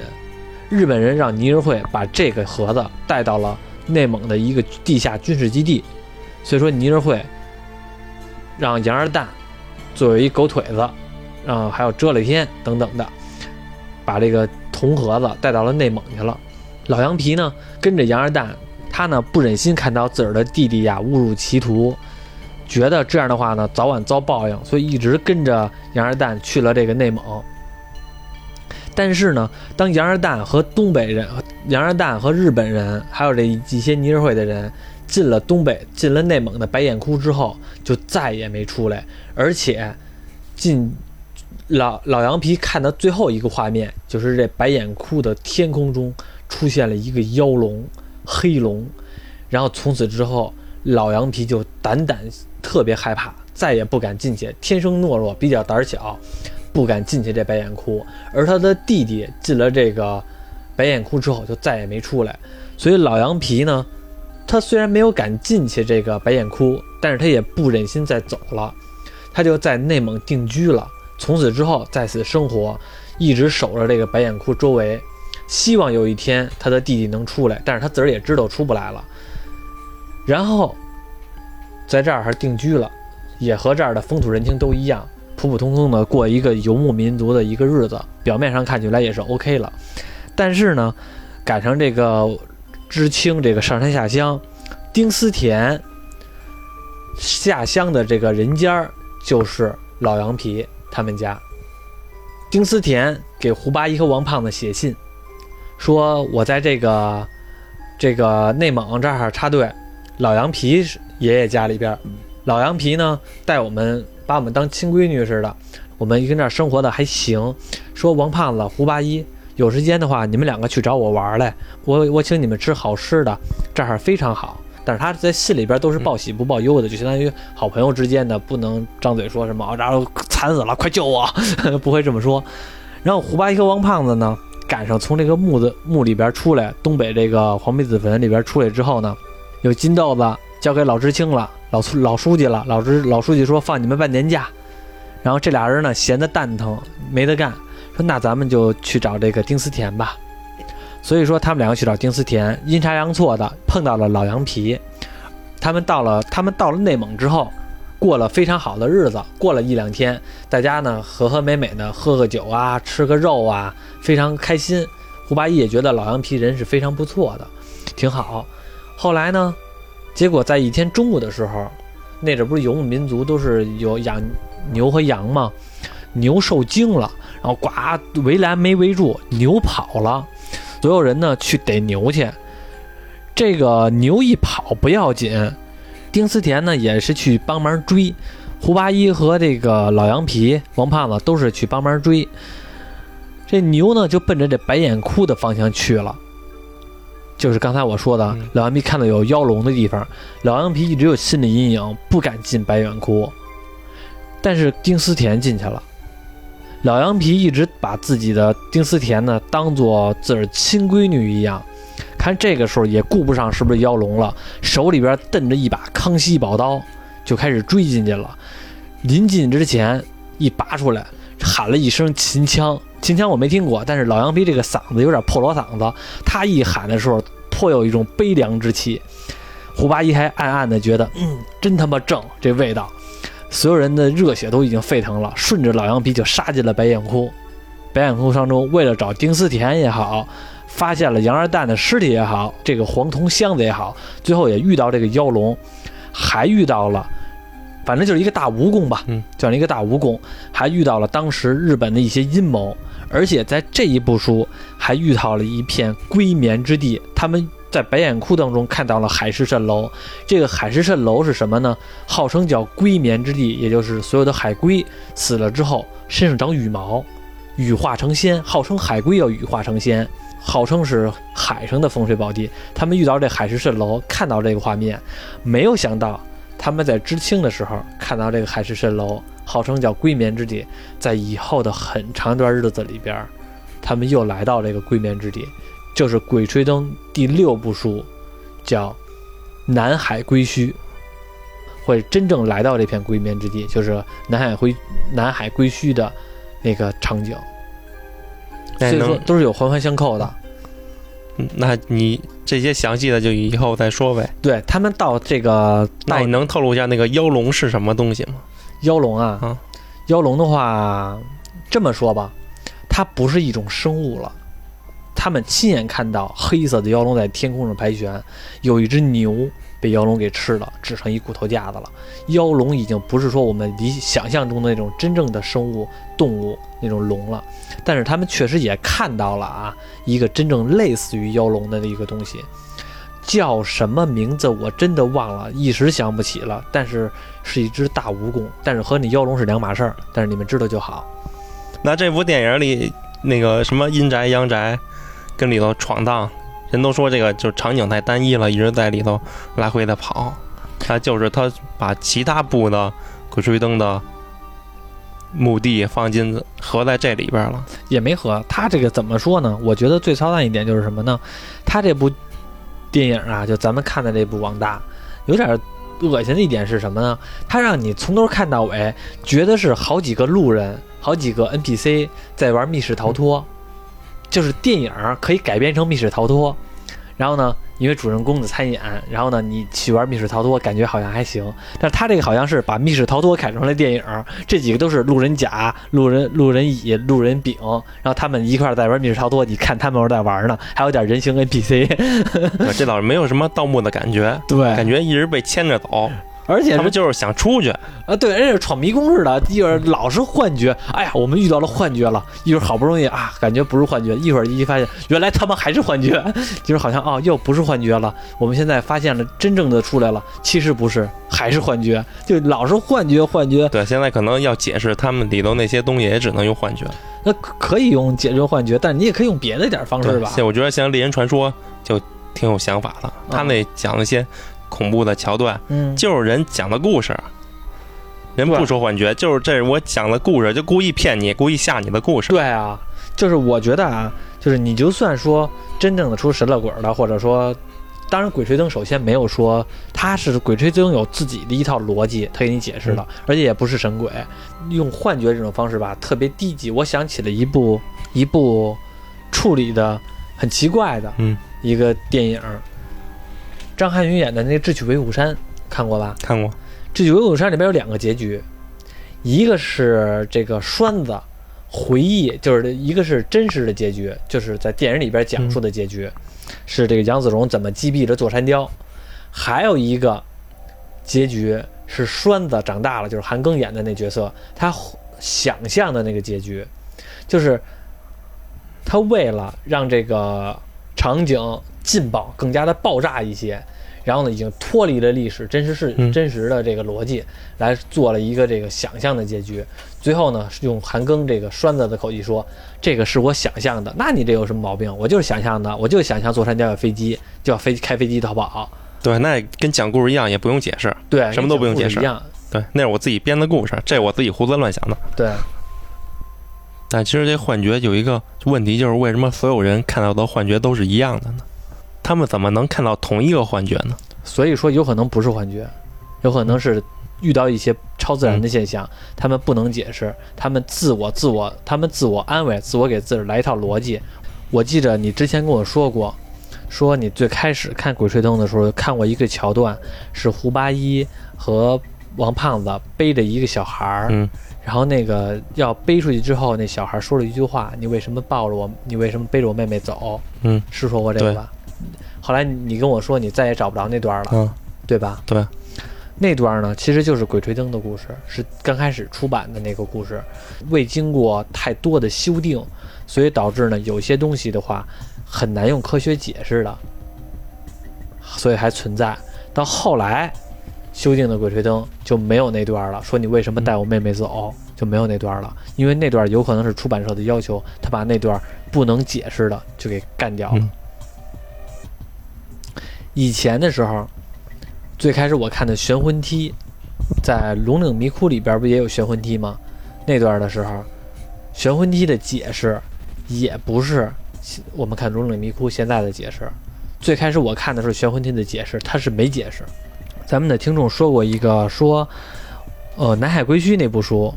日本人让尼儿会把这个盒子带到了内蒙的一个地下军事基地。所以说，泥人会让杨二蛋作为一狗腿子，然后，还有遮了天等等的，把这个铜盒子带到了内蒙去了。老羊皮呢，跟着杨二蛋。他呢不忍心看到自个儿的弟弟呀误入歧途，觉得这样的话呢早晚遭报应，所以一直跟着杨二蛋去了这个内蒙。但是呢，当杨二蛋和东北人、杨二蛋和日本人，还有这一些尼日会的人进了东北、进了内蒙的白眼窟之后，就再也没出来。而且，进老老羊皮看到最后一个画面，就是这白眼窟的天空中出现了一个妖龙。黑龙，然后从此之后，老羊皮就胆胆特别害怕，再也不敢进去。天生懦弱，比较胆小，不敢进去这白眼窟。而他的弟弟进了这个白眼窟之后，就再也没出来。所以老羊皮呢，他虽然没有敢进去这个白眼窟，但是他也不忍心再走了，他就在内蒙定居了。从此之后，在此生活，一直守着这个白眼窟周围。希望有一天他的弟弟能出来，但是他自儿也知道出不来了。然后在这儿还定居了，也和这儿的风土人情都一样，普普通通的过一个游牧民族的一个日子。表面上看起来也是 OK 了，但是呢，赶上这个知青这个上山下乡，丁思甜下乡的这个人家就是老羊皮他们家。丁思甜给胡八一和王胖子写信。说我在这个这个内蒙这儿插队，老羊皮爷爷家里边，老羊皮呢带我们把我们当亲闺女似的，我们跟这儿生活的还行。说王胖子、胡八一有时间的话，你们两个去找我玩来，我我请你们吃好吃的，这儿非常好。但是他在信里边都是报喜不报忧的，就相当于好朋友之间的，不能张嘴说什么然后惨死了，快救我，不会这么说。然后胡八一和王胖子呢？赶上从这个墓子墓里边出来，东北这个黄皮子坟里边出来之后呢，有金豆子交给老知青了，老老书记了。老知老书记说放你们半年假，然后这俩人呢闲得蛋疼，没得干，那咱们就去找这个丁思田吧。所以说他们两个去找丁思田，阴差阳错的碰到了老羊皮。他们到了他们到了内蒙之后。过了非常好的日子，过了一两天，大家呢和和美美的喝个酒啊，吃个肉啊，非常开心。胡八一也觉得老羊皮人是非常不错的，挺好。后来呢，结果在一天中午的时候，那阵不是游牧民族都是有养牛和羊吗？牛受惊了，然后呱围栏没围住，牛跑了。所有人呢去逮牛去，这个牛一跑不要紧。丁思甜呢也是去帮忙追，胡八一和这个老羊皮、王胖子都是去帮忙追。这牛呢就奔着这白眼窟的方向去了，就是刚才我说的，老羊皮看到有妖龙的地方，老羊皮一直有心理阴影，不敢进白眼窟。但是丁思甜进去了，老羊皮一直把自己的丁思甜呢当做自个儿亲闺女一样。看这个时候也顾不上是不是妖龙了，手里边瞪着一把康熙宝刀，就开始追进去了。临近之前一拔出来，喊了一声秦腔。秦腔我没听过，但是老羊皮这个嗓子有点破锣嗓子，他一喊的时候颇有一种悲凉之气。胡八一还暗暗的觉得，嗯，真他妈正这味道。所有人的热血都已经沸腾了，顺着老羊皮就杀进了白眼窟。白眼窟当中，为了找丁思甜也好。发现了杨二蛋的尸体也好，这个黄铜箱子也好，最后也遇到这个妖龙，还遇到了，反正就是一个大蜈蚣吧，嗯，叫一个大蜈蚣，还遇到了当时日本的一些阴谋，而且在这一部书还遇到了一片龟眠之地，他们在白眼窟当中看到了海市蜃楼，这个海市蜃楼是什么呢？号称叫龟眠之地，也就是所有的海龟死了之后身上长羽毛。羽化成仙，号称海龟要羽化成仙，号称是海上的风水宝地。他们遇到这海市蜃楼，看到这个画面，没有想到他们在知青的时候看到这个海市蜃楼，号称叫龟眠之地，在以后的很长一段日子里边，他们又来到这个龟眠之地，就是《鬼吹灯》第六部书，叫南海归墟。会真正来到这片归眠之地，就是南海归南海归墟的那个场景，所以说都是有环环相扣的。那你这些详细的就以后再说呗。对他们到这个，那你能透露一下那个妖龙是什么东西吗？妖龙啊，妖龙的话，这么说吧，它不是一种生物了。他们亲眼看到黑色的妖龙在天空上盘旋，有一只牛。被妖龙给吃了，只剩一骨头架子了。妖龙已经不是说我们理想象中的那种真正的生物动物那种龙了，但是他们确实也看到了啊，一个真正类似于妖龙的一个东西，叫什么名字我真的忘了，一时想不起了。但是是一只大蜈蚣，但是和你妖龙是两码事儿。但是你们知道就好。那这部电影里那个什么阴宅阳宅，跟里头闯荡。人都说这个就是场景太单一了，一直在里头来回的跑。他就是他把其他部的《鬼吹灯》的目的放进合在这里边了，也没合。他这个怎么说呢？我觉得最操蛋一点就是什么呢？他这部电影啊，就咱们看的这部《网大》，有点恶心的一点是什么呢？他让你从头看到尾，觉得是好几个路人、好几个 NPC 在玩密室逃脱。就是电影可以改编成密室逃脱，然后呢，因为主人公的参演，然后呢，你去玩密室逃脱，感觉好像还行。但是他这个好像是把密室逃脱改成了电影，这几个都是路人甲、路人路人乙、路人丙，然后他们一块在玩密室逃脱，你看他们在玩呢，还有点人形 NPC。这倒是没有什么盗墓的感觉，对，感觉一直被牵着走。而且他们就是想出去啊，对，而且闯迷宫似的，一会儿老是幻觉，哎呀，我们遇到了幻觉了，一会儿好不容易啊，感觉不是幻觉，一会儿一发现原来他们还是幻觉，就是好像哦，又不是幻觉了，我们现在发现了真正的出来了，其实不是，还是幻觉，就老是幻觉幻觉。对，现在可能要解释他们里头那些东西，也只能用幻觉。那可以用解决幻觉，但你也可以用别的点方式吧。像我觉得像《猎人传说》就挺有想法的，他那讲那些。恐怖的桥段，嗯，就是人讲的故事，人不说幻觉，就是这是我讲的故事，就故意骗你，故意吓你的故事。对啊，就是我觉得啊，就是你就算说真正的出神了鬼了，或者说，当然《鬼吹灯》首先没有说它是《鬼吹灯》有自己的一套逻辑，他给你解释了，而且也不是神鬼，用幻觉这种方式吧，特别低级。我想起了一部一部处理的很奇怪的，嗯，一个电影。张涵予演的那个《智取威虎山》看过吧？看过，《智取威虎山》里边有两个结局，一个是这个栓子回忆，就是一个是真实的结局，就是在电影里边讲述的结局，是这个杨子荣怎么击毙了座山雕；还有一个结局是栓子长大了，就是韩庚演的那角色，他想象的那个结局，就是他为了让这个场景。劲爆，更加的爆炸一些，然后呢，已经脱离了历史真实是真实的这个逻辑，来做了一个这个想象的结局。最后呢，用韩庚这个栓子的口气说：“这个是我想象的。”那你这有什么毛病？我就是想象的，我就想象坐山雕有飞机，就要飞开飞机逃跑。对，那跟讲故事一样，也不用解释。对，什么都不用解释。一样。对，那是我自己编的故事，这我自己胡思乱想的。对。但其实这幻觉有一个问题，就是为什么所有人看到的幻觉都是一样的呢？他们怎么能看到同一个幻觉呢？所以说，有可能不是幻觉，有可能是遇到一些超自然的现象，他们不能解释，他们自我、自我，他们自我安慰，自我给自己来一套逻辑。我记着你之前跟我说过，说你最开始看《鬼吹灯》的时候看过一个桥段，是胡八一和王胖子背着一个小孩儿，嗯，然后那个要背出去之后，那小孩说了一句话：“你为什么抱着我？你为什么背着我妹妹走？”嗯，是说过这个吧？后来你跟我说你再也找不着那段了，嗯，对吧？对，那段呢其实就是《鬼吹灯》的故事，是刚开始出版的那个故事，未经过太多的修订，所以导致呢有些东西的话很难用科学解释的，所以还存在。到后来修订的《鬼吹灯》就没有那段了，说你为什么带我妹妹走，就没有那段了，因为那段有可能是出版社的要求，他把那段不能解释的就给干掉了。嗯以前的时候，最开始我看的玄魂梯，在《龙岭迷窟》里边不也有玄魂梯吗？那段的时候，玄魂梯的解释也不是我们看《龙岭迷窟》现在的解释。最开始我看的是玄魂梯的解释，它是没解释。咱们的听众说过一个说，呃，《南海归墟》那部书，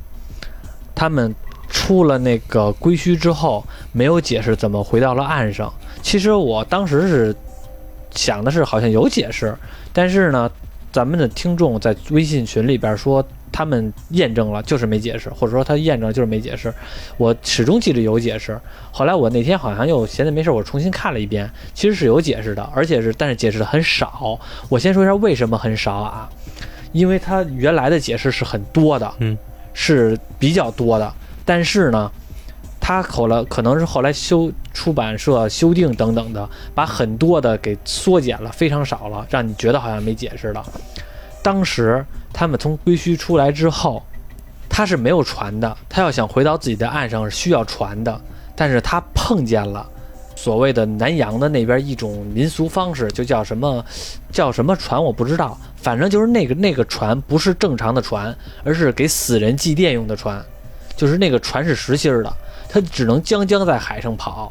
他们出了那个归墟之后，没有解释怎么回到了岸上。其实我当时是想的是好像有解释，但是呢，咱们的听众在微信群里边说他们验证了，就是没解释，或者说他验证了就是没解释。我始终记得有解释。后来我那天好像又闲着没事，我重新看了一遍，其实是有解释的，而且是但是解释的很少。我先说一下为什么很少啊？因为它原来的解释是很多的，嗯，是比较多的，但是呢。他后来可能是后来修出版社修订等等的，把很多的给缩减了，非常少了，让你觉得好像没解释的。当时他们从归墟出来之后，他是没有船的，他要想回到自己的岸上是需要船的，但是他碰见了所谓的南洋的那边一种民俗方式，就叫什么叫什么船我不知道，反正就是那个那个船不是正常的船，而是给死人祭奠用的船，就是那个船是实心儿的。它只能将将在海上跑，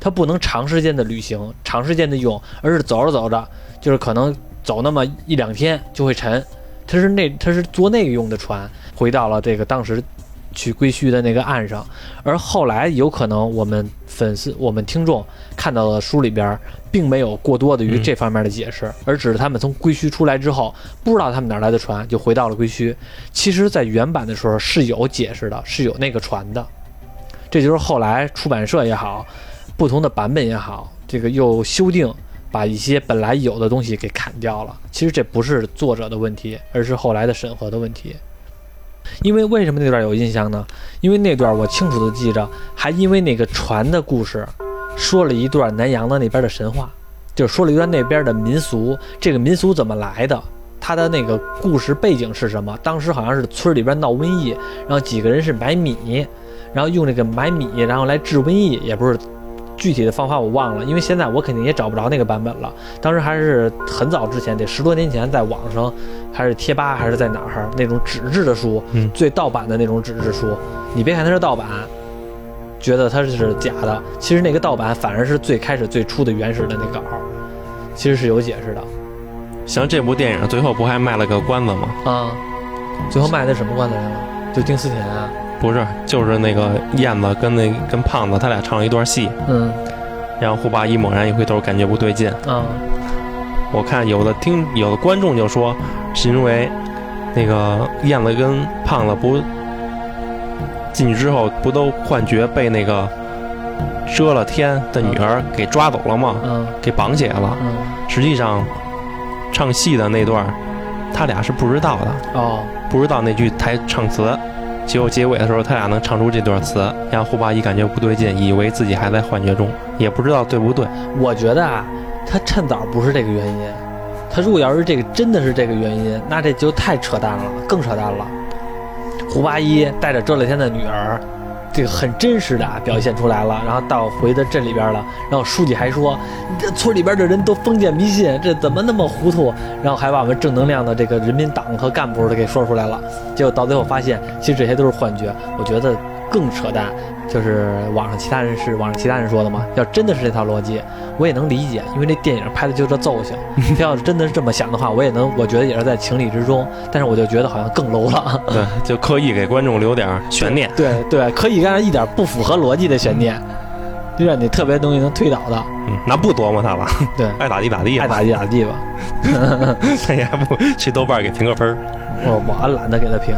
它不能长时间的旅行、长时间的用，而是走着走着，就是可能走那么一两天就会沉。它是那它是做那个用的船，回到了这个当时去归墟的那个岸上。而后来有可能我们粉丝、我们听众看到的书里边，并没有过多的于这方面的解释，而只是他们从归墟出来之后，不知道他们哪来的船，就回到了归墟。其实，在原版的时候是有解释的，是有那个船的。这就是后来出版社也好，不同的版本也好，这个又修订，把一些本来有的东西给砍掉了。其实这不是作者的问题，而是后来的审核的问题。因为为什么那段有印象呢？因为那段我清楚的记着，还因为那个船的故事，说了一段南洋的那边的神话，就说了一段那边的民俗，这个民俗怎么来的，它的那个故事背景是什么？当时好像是村里边闹瘟疫，然后几个人是买米。然后用这个买米，然后来治瘟疫，也不是具体的方法我忘了，因为现在我肯定也找不着那个版本了。当时还是很早之前，得十多年前，在网上还是贴吧还是在哪儿那种纸质的书，嗯，最盗版的那种纸质书。你别看它是盗版，觉得它是假的，其实那个盗版反而是最开始最初的原始的那稿，其实是有解释的。像这部电影最后不还卖了个关子吗？啊，最后卖的什么关子来了？就丁思甜啊。不是，就是那个燕子跟那跟胖子他俩唱了一段戏，嗯，然后胡八一猛然一回头，感觉不对劲。啊，我看有的听有的观众就说，是因为那个燕子跟胖子不进去之后不都幻觉被那个遮了天的女儿给抓走了吗？嗯，给绑起来了。嗯，实际上唱戏的那段，他俩是不知道的，哦，不知道那句台唱词。结果结尾的时候，他俩能唱出这段词，让胡八一感觉不对劲，以为自己还在幻觉中，也不知道对不对。我觉得啊，他趁早不是这个原因。他如果要是这个真的是这个原因，那这就太扯淡了，更扯淡了。胡八一带着周乐天的女儿。这个很真实的啊表现出来了，然后到回到镇里边了，然后书记还说，这村里边的人都封建迷信，这怎么那么糊涂？然后还把我们正能量的这个人民党和干部都给说出来了，结果到最后发现，其实这些都是幻觉。我觉得更扯淡。就是网上其他人是网上其他人说的嘛？要真的是这套逻辑，我也能理解，因为这电影拍的就这奏性。他要是真的是这么想的话，我也能，我觉得也是在情理之中。但是我就觉得好像更 low 了。对，就刻意给观众留点悬念。对对，刻意让一点不符合逻辑的悬念，就让你特别东西能推倒的。嗯，那不琢磨他了。对，爱咋地咋地，爱咋地咋地吧。那也不去豆瓣给评个分我我懒得给他评。